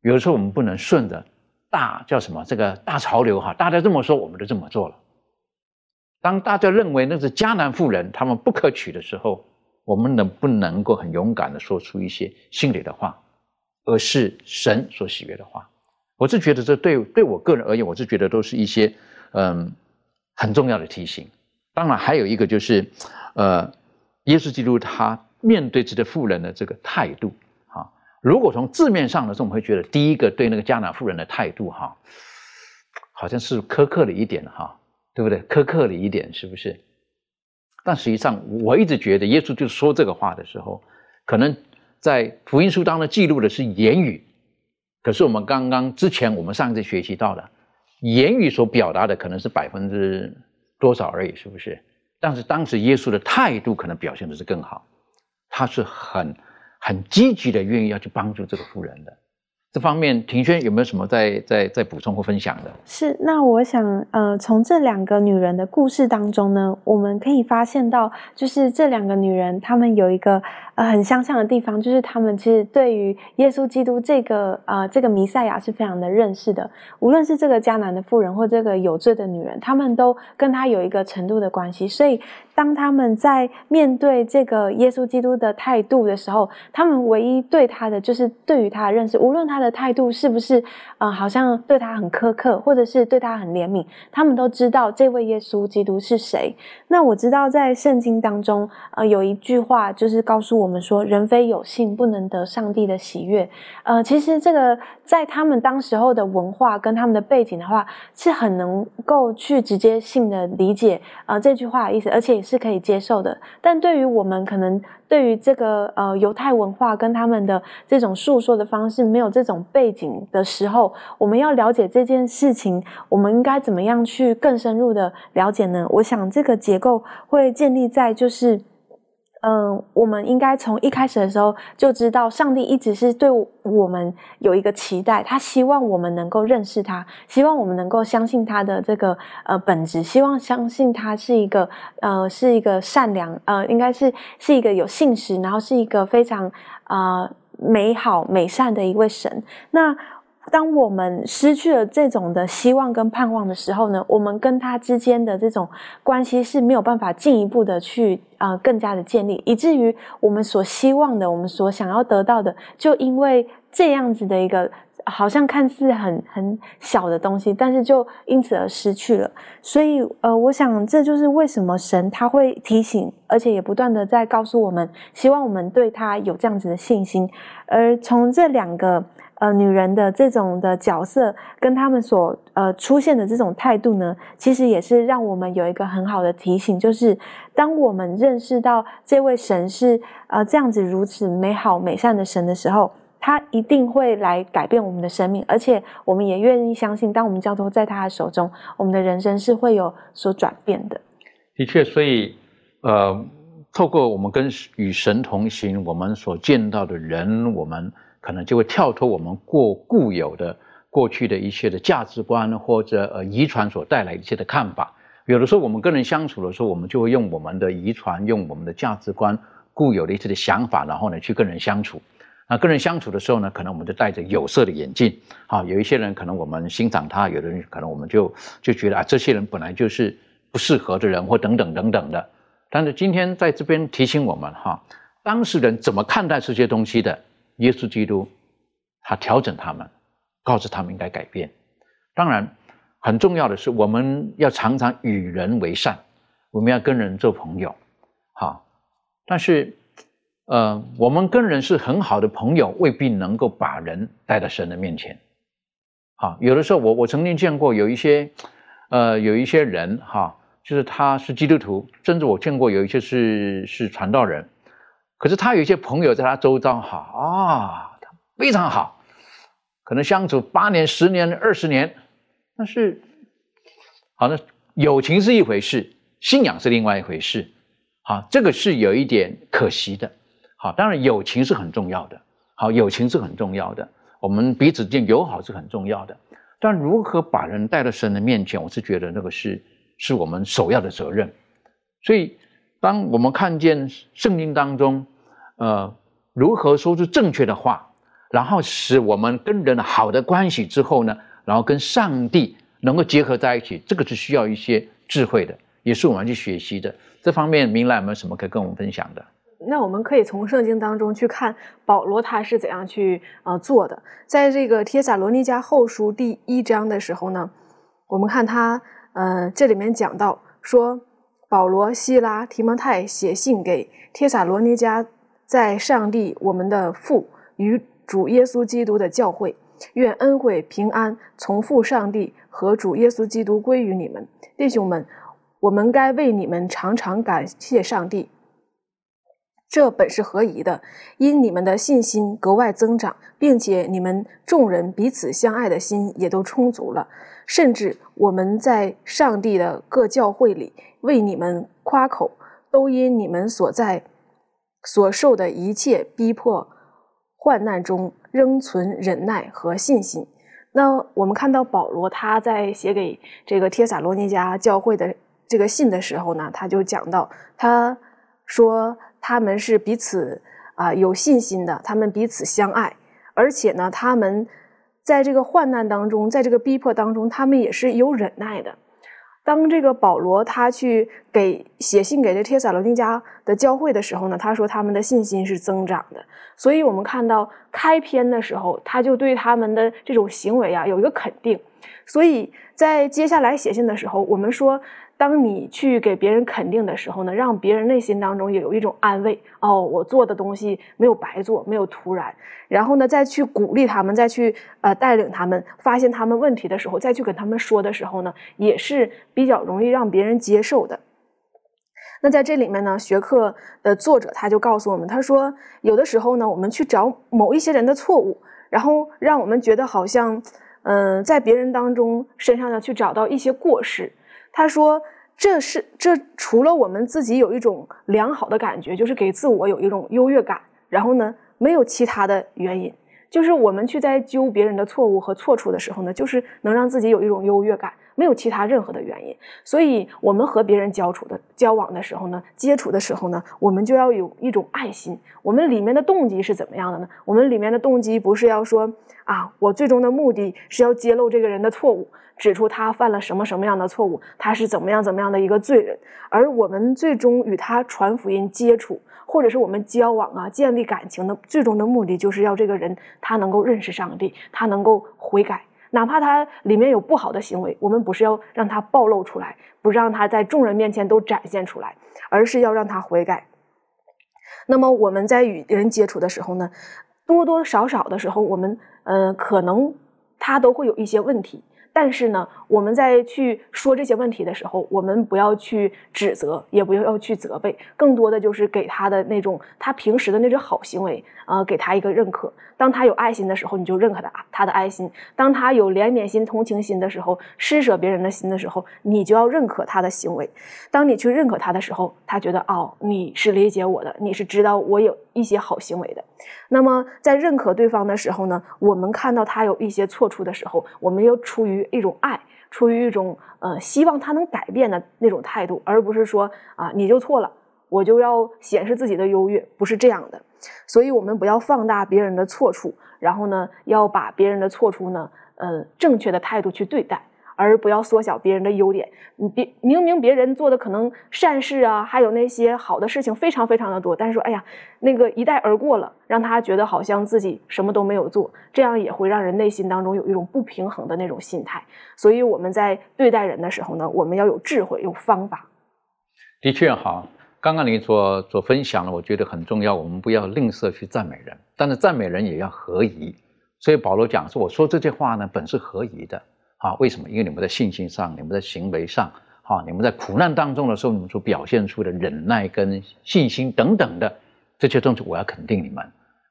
有的时候我们不能顺着。大叫什么？这个大潮流哈，大家这么说，我们就这么做了。当大家认为那是迦南妇人，他们不可取的时候，我们能不能够很勇敢的说出一些心里的话，而是神所喜悦的话？我是觉得这对对我个人而言，我是觉得都是一些嗯很重要的提醒。当然还有一个就是，呃，耶稣基督他面对这个富人的这个态度。如果从字面上的时候，我们会觉得第一个对那个迦南富人的态度，哈，好像是苛刻了一点，哈，对不对？苛刻了一点，是不是？但实际上，我一直觉得耶稣就说这个话的时候，可能在福音书当中记录的是言语，可是我们刚刚之前我们上一次学习到的，言语所表达的可能是百分之多少而已，是不是？但是当时耶稣的态度可能表现的是更好，他是很。很积极的，愿意要去帮助这个富人的这方面，庭轩有没有什么在在在补充或分享的？是，那我想，呃，从这两个女人的故事当中呢，我们可以发现到，就是这两个女人，她们有一个。呃，很相像的地方就是她们其实对于耶稣基督这个呃这个弥赛亚是非常的认识的。无论是这个迦南的妇人或这个有罪的女人，他们都跟她有一个程度的关系。所以当他们在面对这个耶稣基督的态度的时候，他们唯一对他的就是对于他的认识。无论他的态度是不是呃好像对他很苛刻，或者是对他很怜悯，他们都知道这位耶稣基督是谁。那我知道在圣经当中呃有一句话就是告诉。我们说人非有信不能得上帝的喜悦，呃，其实这个在他们当时候的文化跟他们的背景的话，是很能够去直接性的理解呃这句话的意思，而且也是是可以接受的。但对于我们可能对于这个呃犹太文化跟他们的这种诉说的方式没有这种背景的时候，我们要了解这件事情，我们应该怎么样去更深入的了解呢？我想这个结构会建立在就是。嗯，我们应该从一开始的时候就知道，上帝一直是对我们有一个期待，他希望我们能够认识他，希望我们能够相信他的这个呃本质，希望相信他是一个呃是一个善良呃，应该是是一个有信实，然后是一个非常呃美好美善的一位神。那当我们失去了这种的希望跟盼望的时候呢，我们跟他之间的这种关系是没有办法进一步的去啊更加的建立，以至于我们所希望的，我们所想要得到的，就因为这样子的一个好像看似很很小的东西，但是就因此而失去了。所以呃，我想这就是为什么神他会提醒，而且也不断的在告诉我们，希望我们对他有这样子的信心。而从这两个。呃，女人的这种的角色跟他们所呃出现的这种态度呢，其实也是让我们有一个很好的提醒，就是当我们认识到这位神是呃这样子如此美好美善的神的时候，他一定会来改变我们的生命，而且我们也愿意相信，当我们交托在他的手中，我们的人生是会有所转变的。的确，所以呃，透过我们跟与神同行，我们所见到的人，我们。可能就会跳脱我们过固有的过去的一些的价值观或者呃遗传所带来一些的看法。有的时候我们跟人相处的时候，我们就会用我们的遗传、用我们的价值观、固有的一些的想法，然后呢去跟人相处。那跟人相处的时候呢，可能我们就戴着有色的眼镜。啊，有一些人可能我们欣赏他，有的人可能我们就就觉得啊，这些人本来就是不适合的人，或等等等等的。但是今天在这边提醒我们哈，当事人怎么看待这些东西的？耶稣基督，他调整他们，告诉他们应该改变。当然，很重要的是，我们要常常与人为善，我们要跟人做朋友。好，但是，呃，我们跟人是很好的朋友，未必能够把人带到神的面前。好，有的时候我我曾经见过有一些，呃，有一些人哈，就是他是基督徒，甚至我见过有一些是是传道人，可是他有一些朋友在他周遭哈啊，他非常好，可能相处八年、十年、二十年，但是，好，那友情是一回事，信仰是另外一回事，好，这个是有一点可惜的。好，当然友情是很重要的。好，友情是很重要的，我们彼此间友好是很重要的。但如何把人带到神的面前，我是觉得那个是是我们首要的责任。所以，当我们看见圣经当中，呃，如何说出正确的话，然后使我们跟人好的关系之后呢，然后跟上帝能够结合在一起，这个是需要一些智慧的，也是我们去学习的。这方面，明兰有没有什么可以跟我们分享的？那我们可以从圣经当中去看保罗他是怎样去呃做的。在这个帖撒罗尼迦后书第一章的时候呢，我们看他呃这里面讲到说，保罗、希拉、提摩太写信给帖撒罗尼迦，在上帝我们的父与主耶稣基督的教会，愿恩惠平安从父上帝和主耶稣基督归于你们，弟兄们，我们该为你们常常感谢上帝。这本是合宜的，因你们的信心格外增长，并且你们众人彼此相爱的心也都充足了，甚至我们在上帝的各教会里为你们夸口，都因你们所在所受的一切逼迫、患难中仍存忍耐和信心。那我们看到保罗他在写给这个帖撒罗尼迦教会的这个信的时候呢，他就讲到，他说。他们是彼此啊有信心的，他们彼此相爱，而且呢，他们在这个患难当中，在这个逼迫当中，他们也是有忍耐的。当这个保罗他去给写信给这帖撒罗尼迦的教会的时候呢，他说他们的信心是增长的。所以我们看到开篇的时候，他就对他们的这种行为啊有一个肯定。所以在接下来写信的时候，我们说。当你去给别人肯定的时候呢，让别人内心当中也有一种安慰哦，我做的东西没有白做，没有徒然。然后呢，再去鼓励他们，再去呃带领他们，发现他们问题的时候，再去跟他们说的时候呢，也是比较容易让别人接受的。那在这里面呢，学课的作者他就告诉我们，他说有的时候呢，我们去找某一些人的错误，然后让我们觉得好像嗯，在别人当中身上呢去找到一些过失。他说：“这是这除了我们自己有一种良好的感觉，就是给自我有一种优越感，然后呢，没有其他的原因。就是我们去在揪别人的错误和错处的时候呢，就是能让自己有一种优越感，没有其他任何的原因。所以，我们和别人交处的交往的时候呢，接触的时候呢，我们就要有一种爱心。我们里面的动机是怎么样的呢？我们里面的动机不是要说啊，我最终的目的是要揭露这个人的错误。”指出他犯了什么什么样的错误，他是怎么样怎么样的一个罪人，而我们最终与他传福音、接触，或者是我们交往啊、建立感情的最终的目的，就是要这个人他能够认识上帝，他能够悔改，哪怕他里面有不好的行为，我们不是要让他暴露出来，不让他在众人面前都展现出来，而是要让他悔改。那么我们在与人接触的时候呢，多多少少的时候，我们呃可能他都会有一些问题。但是呢，我们在去说这些问题的时候，我们不要去指责，也不要要去责备，更多的就是给他的那种他平时的那种好行为，呃，给他一个认可。当他有爱心的时候，你就认可他他的爱心；当他有怜悯心、同情心的时候，施舍别人的心的时候，你就要认可他的行为。当你去认可他的时候，他觉得哦，你是理解我的，你是知道我有一些好行为的。那么在认可对方的时候呢，我们看到他有一些错处的时候，我们又出于一种爱，出于一种呃希望他能改变的那种态度，而不是说啊你就错了，我就要显示自己的优越，不是这样的。所以，我们不要放大别人的错处，然后呢，要把别人的错处呢，呃，正确的态度去对待。而不要缩小别人的优点。你别明明别人做的可能善事啊，还有那些好的事情非常非常的多，但是说哎呀，那个一带而过了，让他觉得好像自己什么都没有做，这样也会让人内心当中有一种不平衡的那种心态。所以我们在对待人的时候呢，我们要有智慧，有方法。的确哈，刚刚你所所分享的，我觉得很重要。我们不要吝啬去赞美人，但是赞美人也要合宜。所以保罗讲说：“我说这些话呢，本是合宜的。啊，为什么？因为你们在信心上，你们在行为上，哈，你们在苦难当中的时候，你们所表现出的忍耐跟信心等等的这些东西，我要肯定你们。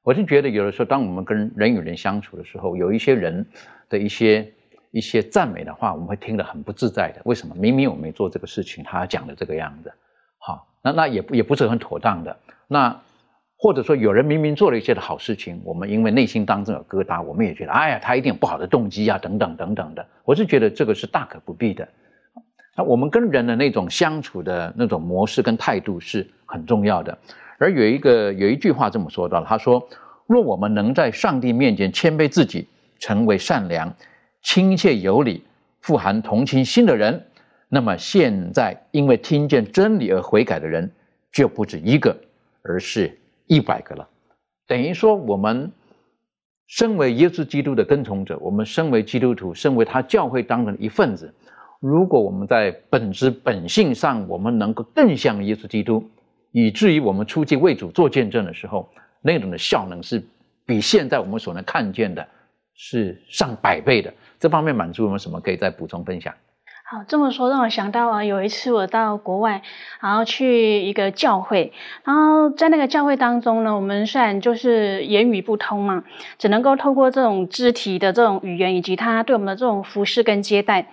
我就觉得有的时候，当我们跟人与人相处的时候，有一些人的一些一些赞美的话，我们会听得很不自在的。为什么？明明我没做这个事情，他讲的这个样子。”好，那那也不也不是很妥当的。那或者说有人明明做了一些的好事情，我们因为内心当中有疙瘩，我们也觉得，哎呀，他一定有不好的动机啊，等等等等的。我是觉得这个是大可不必的。那我们跟人的那种相处的那种模式跟态度是很重要的。而有一个有一句话这么说到，他说：若我们能在上帝面前谦卑自己，成为善良、亲切有礼、富含同情心的人。那么现在，因为听见真理而悔改的人就不止一个，而是一百个了。等于说，我们身为耶稣基督的跟从者，我们身为基督徒，身为他教会当中的一份子，如果我们在本质本性上，我们能够更像耶稣基督，以至于我们出去为主做见证的时候，那种的效能是比现在我们所能看见的是上百倍的。这方面满足我们什么？可以再补充分享。好，这么说让我想到啊，有一次我到国外，然后去一个教会，然后在那个教会当中呢，我们虽然就是言语不通嘛，只能够透过这种肢体的这种语言，以及他对我们的这种服侍跟接待，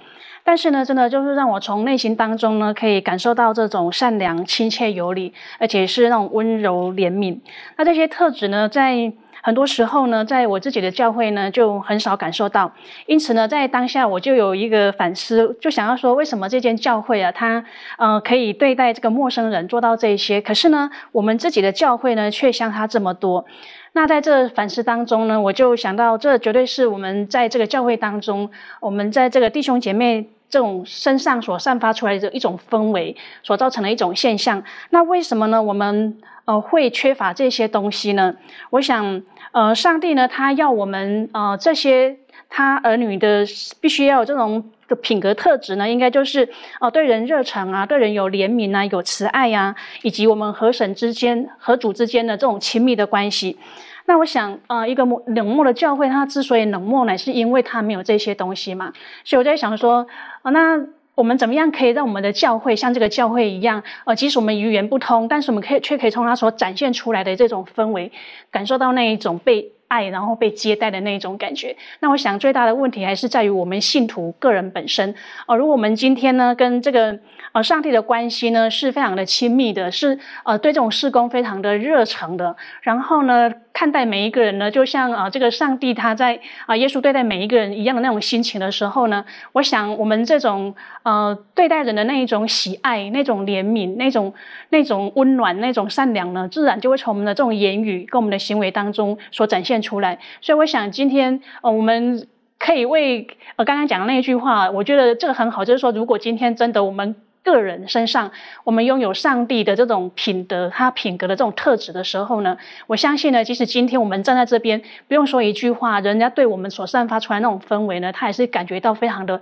但是呢，真的就是让我从内心当中呢，可以感受到这种善良、亲切、有礼，而且是那种温柔、怜悯。那这些特质呢，在很多时候呢，在我自己的教会呢，就很少感受到。因此呢，在当下我就有一个反思，就想要说，为什么这间教会啊，它呃可以对待这个陌生人做到这些，可是呢，我们自己的教会呢，却相差这么多。那在这反思当中呢，我就想到，这绝对是我们在这个教会当中，我们在这个弟兄姐妹这种身上所散发出来的一种氛围，所造成的一种现象。那为什么呢？我们呃，会缺乏这些东西呢？我想，呃，上帝呢，他要我们呃这些他儿女的必须要有这种的品格特质呢，应该就是哦，对人热诚啊，对人有怜悯啊，有慈爱呀，以及我们和神之间、和主之间的这种亲密的关系。那我想，呃，一个冷漠的教会，它之所以冷漠呢，是因为它没有这些东西嘛。所以我在想说，啊，那。我们怎么样可以让我们的教会像这个教会一样？呃，即使我们语言不通，但是我们可以却可以从它所展现出来的这种氛围，感受到那一种被爱，然后被接待的那一种感觉。那我想最大的问题还是在于我们信徒个人本身。呃，如果我们今天呢，跟这个。呃，上帝的关系呢是非常的亲密的，是呃对这种事工非常的热诚的。然后呢，看待每一个人呢，就像啊这个上帝他在啊耶稣对待每一个人一样的那种心情的时候呢，我想我们这种呃对待人的那一种喜爱、那种怜悯、那种那种温暖、那种善良呢，自然就会从我们的这种言语跟我们的行为当中所展现出来。所以我想今天呃我们可以为呃刚刚讲的那一句话，我觉得这个很好，就是说如果今天真的我们。个人身上，我们拥有上帝的这种品德，他品格的这种特质的时候呢，我相信呢，即使今天我们站在这边，不用说一句话，人家对我们所散发出来那种氛围呢，他也是感觉到非常的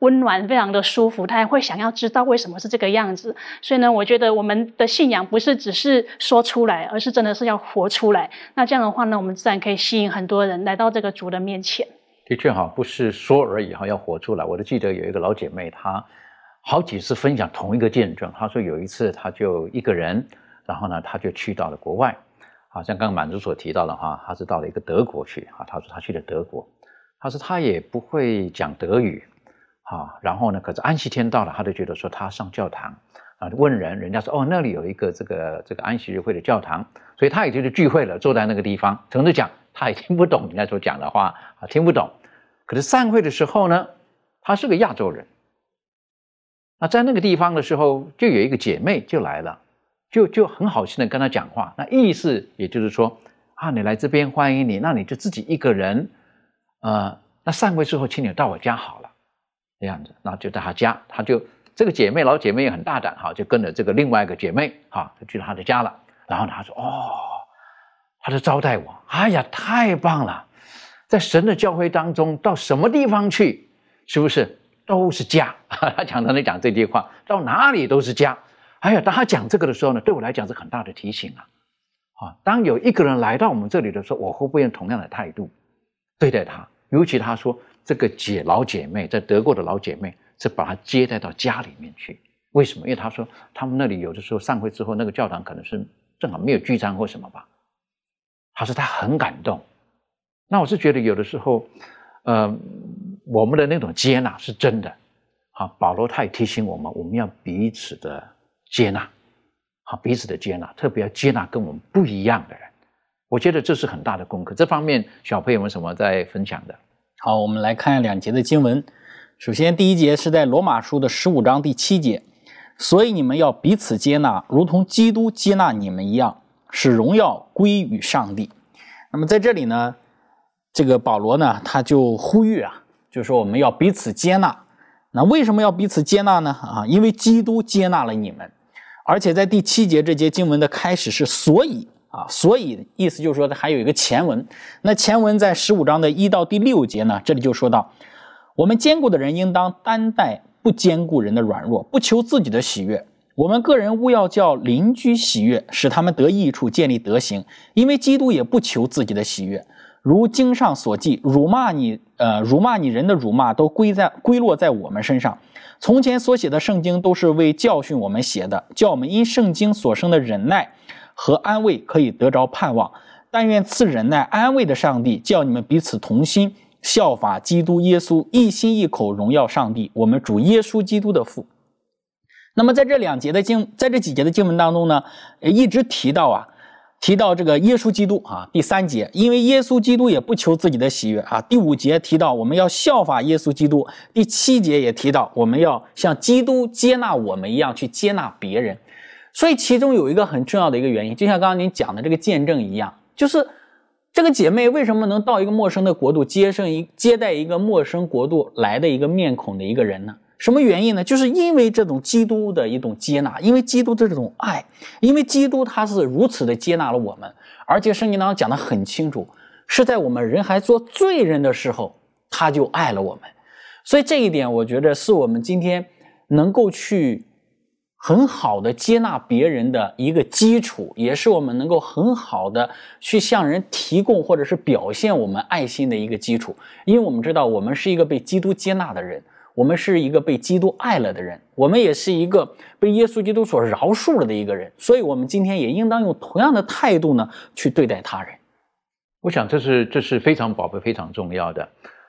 温暖，非常的舒服，他也会想要知道为什么是这个样子。所以呢，我觉得我们的信仰不是只是说出来，而是真的是要活出来。那这样的话呢，我们自然可以吸引很多人来到这个主的面前。的确哈，不是说而已哈，要活出来。我都记得有一个老姐妹，她。好几次分享同一个见证。他说有一次他就一个人，然后呢他就去到了国外，好像刚满足所提到的哈，他是到了一个德国去啊。他说他去了德国，他说他也不会讲德语，啊，然后呢，可是安息天到了，他就觉得说他上教堂啊，问人，人家说哦那里有一个这个这个安息日会的教堂，所以他也就是聚会了，坐在那个地方，诚实讲他也听不懂人家所讲的话啊，听不懂。可是散会的时候呢，他是个亚洲人。那在那个地方的时候，就有一个姐妹就来了，就就很好心的跟他讲话。那意思也就是说，啊，你来这边欢迎你，那你就自己一个人，呃，那散会之后，请你到我家好了，这样子，然后就到他家，他就这个姐妹老姐妹也很大胆哈，就跟着这个另外一个姐妹哈，就去他的家了。然后呢，他说哦，他就招待我，哎呀，太棒了，在神的教会当中，到什么地方去，是不是？都是家，他常常在讲这句话，到哪里都是家。哎呀，当他讲这个的时候呢，对我来讲是很大的提醒啊！啊，当有一个人来到我们这里的时候，我会不用同样的态度对待他？尤其他说这个姐老姐妹在德国的老姐妹是把他接待到家里面去，为什么？因为他说他们那里有的时候散会之后，那个教堂可能是正好没有聚餐或什么吧。他说他很感动。那我是觉得有的时候，呃，我们的那种接纳是真的。啊，保罗他也提醒我们，我们要彼此的接纳，好，彼此的接纳，特别要接纳跟我们不一样的人。我觉得这是很大的功课。这方面，小朋友们什么在分享的？好，我们来看两节的经文。首先，第一节是在罗马书的十五章第七节，所以你们要彼此接纳，如同基督接纳你们一样，使荣耀归于上帝。那么在这里呢，这个保罗呢，他就呼吁啊，就是说我们要彼此接纳。那为什么要彼此接纳呢？啊，因为基督接纳了你们，而且在第七节这节经文的开始是所以啊，所以意思就是说它还有一个前文。那前文在十五章的一到第六节呢，这里就说到，我们坚固的人应当担待不坚固人的软弱，不求自己的喜悦。我们个人勿要叫邻居喜悦，使他们得益处，建立德行。因为基督也不求自己的喜悦。如经上所记，辱骂你，呃，辱骂你人的辱骂都归在归落在我们身上。从前所写的圣经都是为教训我们写的，叫我们因圣经所生的忍耐和安慰可以得着盼望。但愿赐忍耐安慰的上帝，叫你们彼此同心，效法基督耶稣，一心一口荣耀上帝，我们主耶稣基督的父。那么在这两节的经，在这几节的经文当中呢，一直提到啊。提到这个耶稣基督啊，第三节，因为耶稣基督也不求自己的喜悦啊。第五节提到我们要效法耶稣基督，第七节也提到我们要像基督接纳我们一样去接纳别人。所以其中有一个很重要的一个原因，就像刚刚您讲的这个见证一样，就是这个姐妹为什么能到一个陌生的国度接生一接待一个陌生国度来的一个面孔的一个人呢？什么原因呢？就是因为这种基督的一种接纳，因为基督的这种爱，因为基督他是如此的接纳了我们，而且圣经当中讲的很清楚，是在我们人还做罪人的时候，他就爱了我们。所以这一点，我觉得是我们今天能够去很好的接纳别人的一个基础，也是我们能够很好的去向人提供或者是表现我们爱心的一个基础。因为我们知道，我们是一个被基督接纳的人。我们是一个被基督爱了的人，我们也是一个被耶稣基督所饶恕了的一个人，所以，我们今天也应当用同样的态度呢去对待他人。我想，这是这是非常宝贵、非常重要的。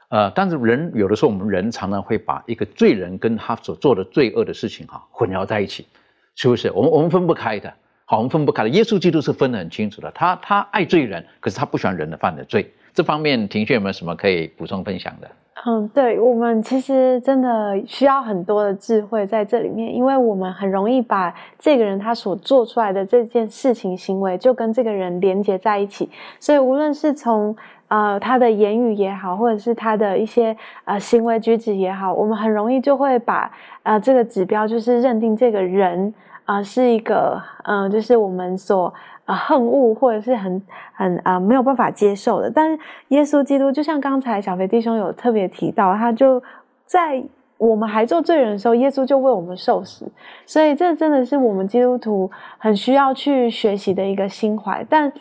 呃，但是人有的时候，我们人常常会把一个罪人跟他所做的罪恶的事情哈混淆在一起，是不是？我们我们分不开的，好，我们分不开的。耶稣基督是分得很清楚的，他他爱罪人，可是他不喜欢人的犯的罪。这方面，庭轩有没有什么可以补充分享的？嗯，对我们其实真的需要很多的智慧在这里面，因为我们很容易把这个人他所做出来的这件事情行为就跟这个人连接在一起，所以无论是从呃他的言语也好，或者是他的一些呃行为举止也好，我们很容易就会把呃这个指标就是认定这个人啊是一个嗯，就是我们所。啊，恨恶或者是很很啊没有办法接受的，但是耶稣基督就像刚才小肥弟兄有特别提到，他就在我们还做罪人的时候，耶稣就为我们受死，所以这真的是我们基督徒很需要去学习的一个心怀。但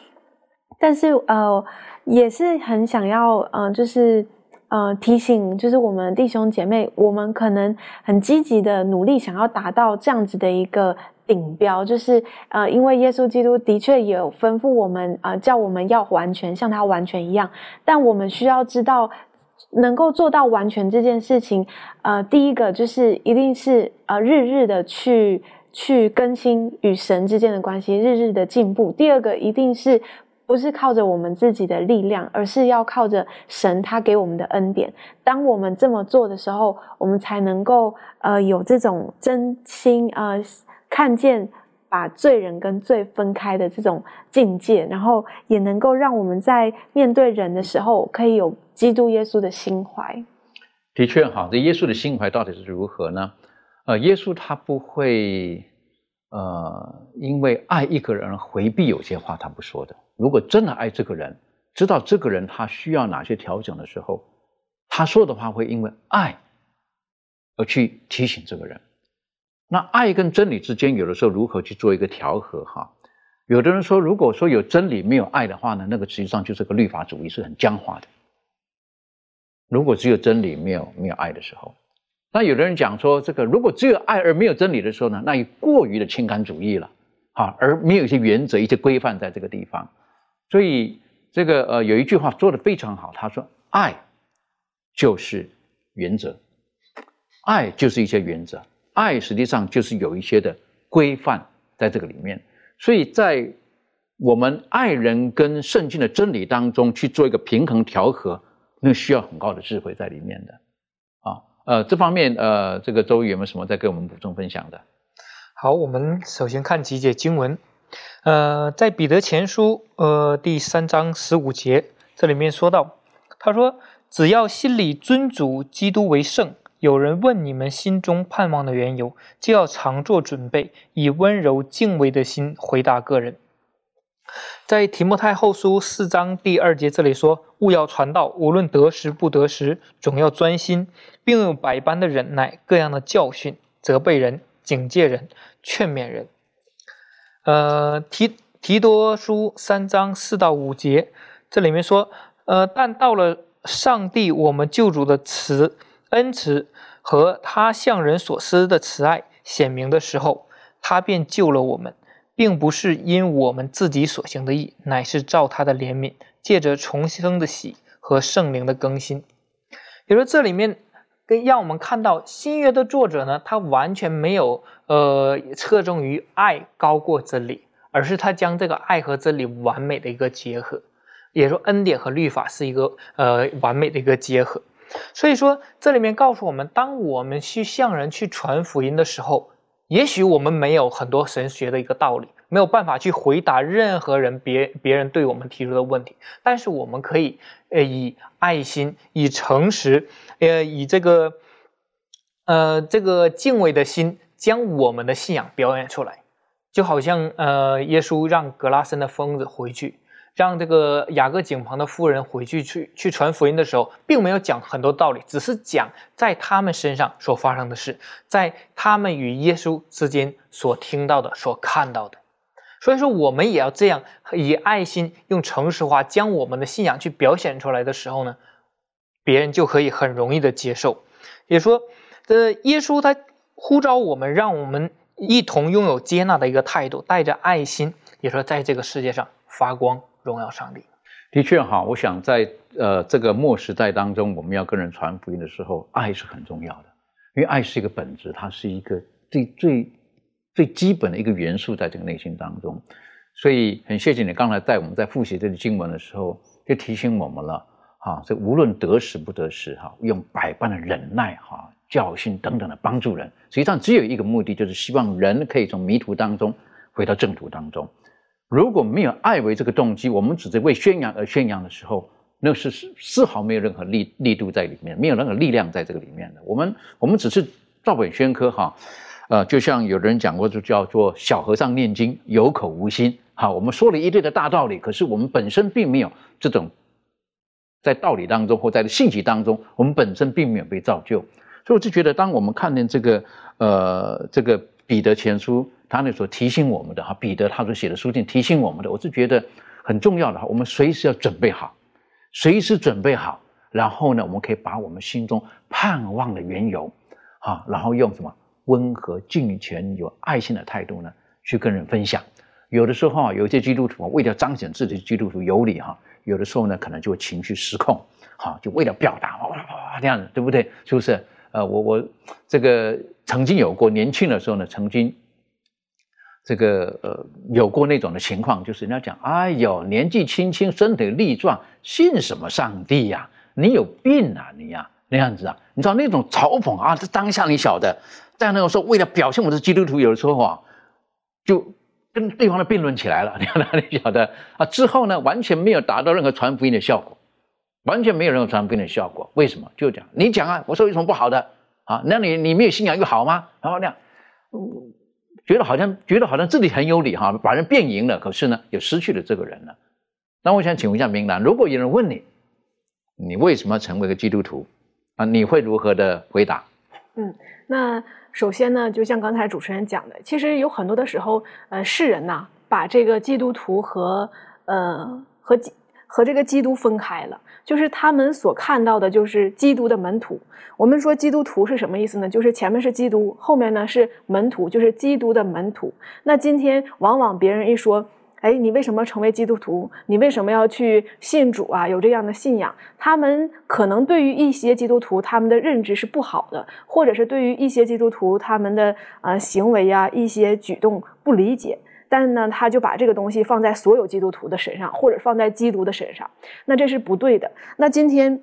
但是呃，也是很想要嗯，就是呃提醒，就是我们弟兄姐妹，我们可能很积极的努力，想要达到这样子的一个。顶标就是，呃，因为耶稣基督的确有吩咐我们，啊，叫我们要完全像他完全一样。但我们需要知道，能够做到完全这件事情，呃，第一个就是一定是呃日日的去去更新与神之间的关系，日日的进步。第二个一定是不是靠着我们自己的力量，而是要靠着神他给我们的恩典。当我们这么做的时候，我们才能够呃有这种真心呃。看见把罪人跟罪分开的这种境界，然后也能够让我们在面对人的时候，可以有基督耶稣的心怀。的确，哈，这耶稣的心怀到底是如何呢？呃，耶稣他不会，呃，因为爱一个人而回避有些话他不说的。如果真的爱这个人，知道这个人他需要哪些调整的时候，他说的话会因为爱而去提醒这个人。那爱跟真理之间，有的时候如何去做一个调和？哈，有的人说，如果说有真理没有爱的话呢，那个实际上就是个律法主义，是很僵化的。如果只有真理没有没有爱的时候，那有的人讲说，这个如果只有爱而没有真理的时候呢，那也过于的情感主义了，哈，而没有一些原则、一些规范在这个地方。所以这个呃，有一句话说的非常好，他说：“爱就是原则，爱就是一些原则，爱实际上就是有一些的规范在这个里面。所以在我们爱人跟圣经的真理当中去做一个平衡调和。”那需要很高的智慧在里面的，啊，呃，这方面，呃，这个周瑜有没有什么再给我们补充分享的？好，我们首先看几节经文，呃，在彼得前书，呃，第三章十五节，这里面说到，他说，只要心里尊主基督为圣，有人问你们心中盼望的缘由，就要常做准备，以温柔敬畏的心回答个人。在提摩太后书四章第二节这里说：“勿要传道，无论得时不得时，总要专心，并用百般的忍耐，各样的教训，责备人，警戒人，劝勉人。”呃，提提多书三章四到五节，这里面说：“呃，但到了上帝我们救主的词恩慈和他向人所施的慈爱显明的时候，他便救了我们。”并不是因我们自己所行的义，乃是照他的怜悯，借着重生的喜和圣灵的更新。比如说，这里面跟让我们看到新约的作者呢，他完全没有呃侧重于爱高过真理，而是他将这个爱和真理完美的一个结合，也说恩典和律法是一个呃完美的一个结合。所以说，这里面告诉我们，当我们去向人去传福音的时候。也许我们没有很多神学的一个道理，没有办法去回答任何人别别人对我们提出的问题，但是我们可以呃以爱心、以诚实、呃以这个呃这个敬畏的心，将我们的信仰表演出来，就好像呃耶稣让格拉森的疯子回去。让这个雅各井旁的妇人回去去去传福音的时候，并没有讲很多道理，只是讲在他们身上所发生的事，在他们与耶稣之间所听到的、所看到的。所以说，我们也要这样以爱心、用诚实话将我们的信仰去表现出来的时候呢，别人就可以很容易的接受。也说，呃，耶稣他呼召我们，让我们一同拥有接纳的一个态度，带着爱心，也说在这个世界上发光。荣耀上帝，的确哈，我想在呃这个末时代当中，我们要跟人传福音的时候，爱是很重要的，因为爱是一个本质，它是一个最最最基本的一个元素，在这个内心当中。所以很谢谢你刚才在我们在复习这个经文的时候，就提醒我们了哈，这无论得时不得时哈，用百般的忍耐哈、教训等等的帮助人，实际上只有一个目的，就是希望人可以从迷途当中回到正途当中。如果没有爱为这个动机，我们只是为宣扬而宣扬的时候，那是丝丝毫没有任何力力度在里面，没有任何力量在这个里面的。我们我们只是照本宣科哈，呃，就像有人讲过，就叫做小和尚念经有口无心。好，我们说了一堆的大道理，可是我们本身并没有这种在道理当中或在信息当中，我们本身并没有被造就。所以我就觉得，当我们看见这个呃这个彼得前书。他那时候提醒我们的哈，彼得他所写的书信提醒我们的，我是觉得很重要的哈。我们随时要准备好，随时准备好，然后呢，我们可以把我们心中盼望的缘由，哈，然后用什么温和、敬虔、有爱心的态度呢，去跟人分享。有的时候啊，有些基督徒啊，为了彰显自己基督徒有理哈，有的时候呢，可能就情绪失控，哈，就为了表达哇哇哇这样子，对不对？是不是？呃，我我这个曾经有过年轻的时候呢，曾经。这个呃，有过那种的情况，就是人家讲，哎呦，年纪轻轻，身体力壮，信什么上帝呀？你有病啊你呀，那样子啊？你知道那种嘲讽啊，这当下你晓得，在那个时候，为了表现我是基督徒，有的时候啊，就跟对方的辩论起来了，你哪里晓得啊？之后呢，完全没有达到任何传福音的效果，完全没有任何传福音的效果。为什么？就讲你讲啊，我说有什么不好的啊？那你你没有信仰又好吗？然后那样，嗯。觉得好像觉得好像自己很有理哈，把人变赢了，可是呢，又失去了这个人了。那我想请问一下明兰，如果有人问你，你为什么成为一个基督徒啊？你会如何的回答？嗯，那首先呢，就像刚才主持人讲的，其实有很多的时候，呃，世人呐，把这个基督徒和呃和和这个基督分开了，就是他们所看到的就是基督的门徒。我们说基督徒是什么意思呢？就是前面是基督，后面呢是门徒，就是基督的门徒。那今天往往别人一说，哎，你为什么成为基督徒？你为什么要去信主啊？有这样的信仰？他们可能对于一些基督徒他们的认知是不好的，或者是对于一些基督徒他们的呃行为呀、一些举动不理解，但呢，他就把这个东西放在所有基督徒的身上，或者放在基督的身上，那这是不对的。那今天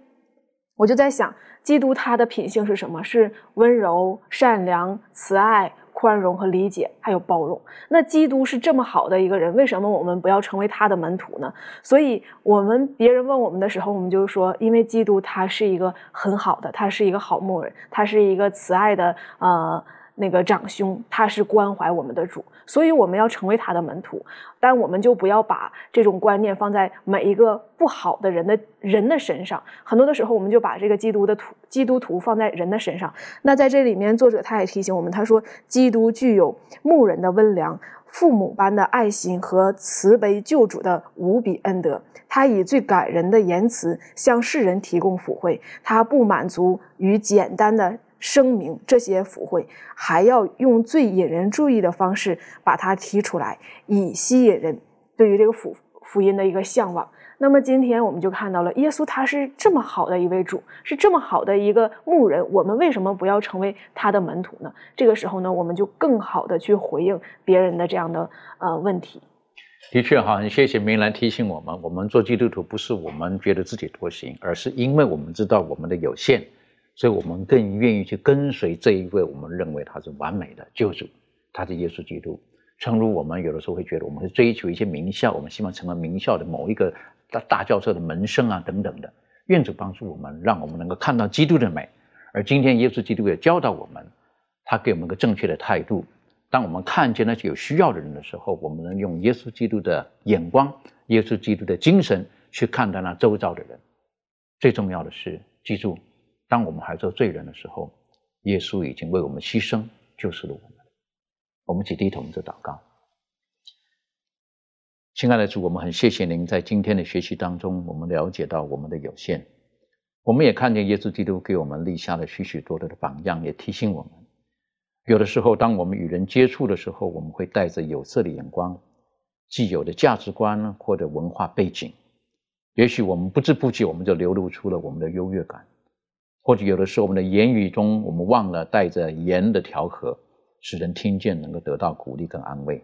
我就在想，基督他的品性是什么？是温柔、善良、慈爱。宽容和理解，还有包容。那基督是这么好的一个人，为什么我们不要成为他的门徒呢？所以，我们别人问我们的时候，我们就说，因为基督他是一个很好的，他是一个好牧人，他是一个慈爱的，呃。那个长兄，他是关怀我们的主，所以我们要成为他的门徒。但我们就不要把这种观念放在每一个不好的人的人的身上。很多的时候，我们就把这个基督的徒基督徒放在人的身上。那在这里面，作者他也提醒我们，他说，基督具有牧人的温良、父母般的爱心和慈悲救主的无比恩德。他以最感人的言辞向世人提供抚慰，他不满足于简单的。声明这些福会，还要用最引人注意的方式把它提出来，以吸引人对于这个福福音的一个向往。那么今天我们就看到了耶稣，他是这么好的一位主，是这么好的一个牧人。我们为什么不要成为他的门徒呢？这个时候呢，我们就更好的去回应别人的这样的呃问题。的确哈，很谢谢明兰提醒我们，我们做基督徒不是我们觉得自己多行，而是因为我们知道我们的有限。所以我们更愿意去跟随这一位我们认为他是完美的救主，他是耶稣基督。诚如我们有的时候会觉得，我们会追求一些名校，我们希望成为名校的某一个大大教授的门生啊等等的。愿主帮助我们，让我们能够看到基督的美。而今天耶稣基督也教导我们，他给我们一个正确的态度。当我们看见那些有需要的人的时候，我们能用耶稣基督的眼光、耶稣基督的精神去看待那周遭的人。最重要的是，记住。当我们还做罪人的时候，耶稣已经为我们牺牲，救赎了我们。我们一起低头，我们祷告。亲爱的主，我们很谢谢您在今天的学习当中，我们了解到我们的有限，我们也看见耶稣基督给我们立下了许许多多的榜样，也提醒我们，有的时候当我们与人接触的时候，我们会带着有色的眼光，既有的价值观或者文化背景，也许我们不知不觉我们就流露出了我们的优越感。或者有的时候，我们的言语中，我们忘了带着盐的调和，使人听见能够得到鼓励跟安慰，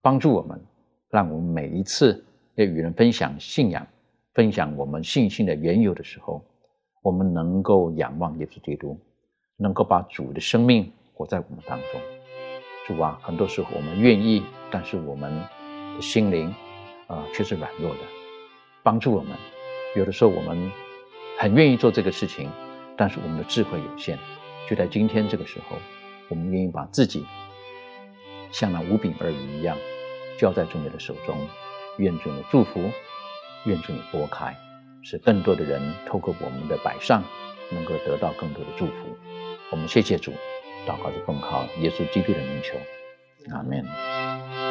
帮助我们，让我们每一次要与人分享信仰、分享我们信心的缘由的时候，我们能够仰望耶稣基督，能够把主的生命活在我们当中。主啊，很多时候我们愿意，但是我们的心灵啊却是软弱的，帮助我们。有的时候我们很愿意做这个事情。但是我们的智慧有限，就在今天这个时候，我们愿意把自己像那五饼二鱼一样交在主你的手中，愿主你祝福，愿主你拨开，使更多的人透过我们的摆上，能够得到更多的祝福。我们谢谢主，祷告是奉靠耶稣基督的名求，阿门。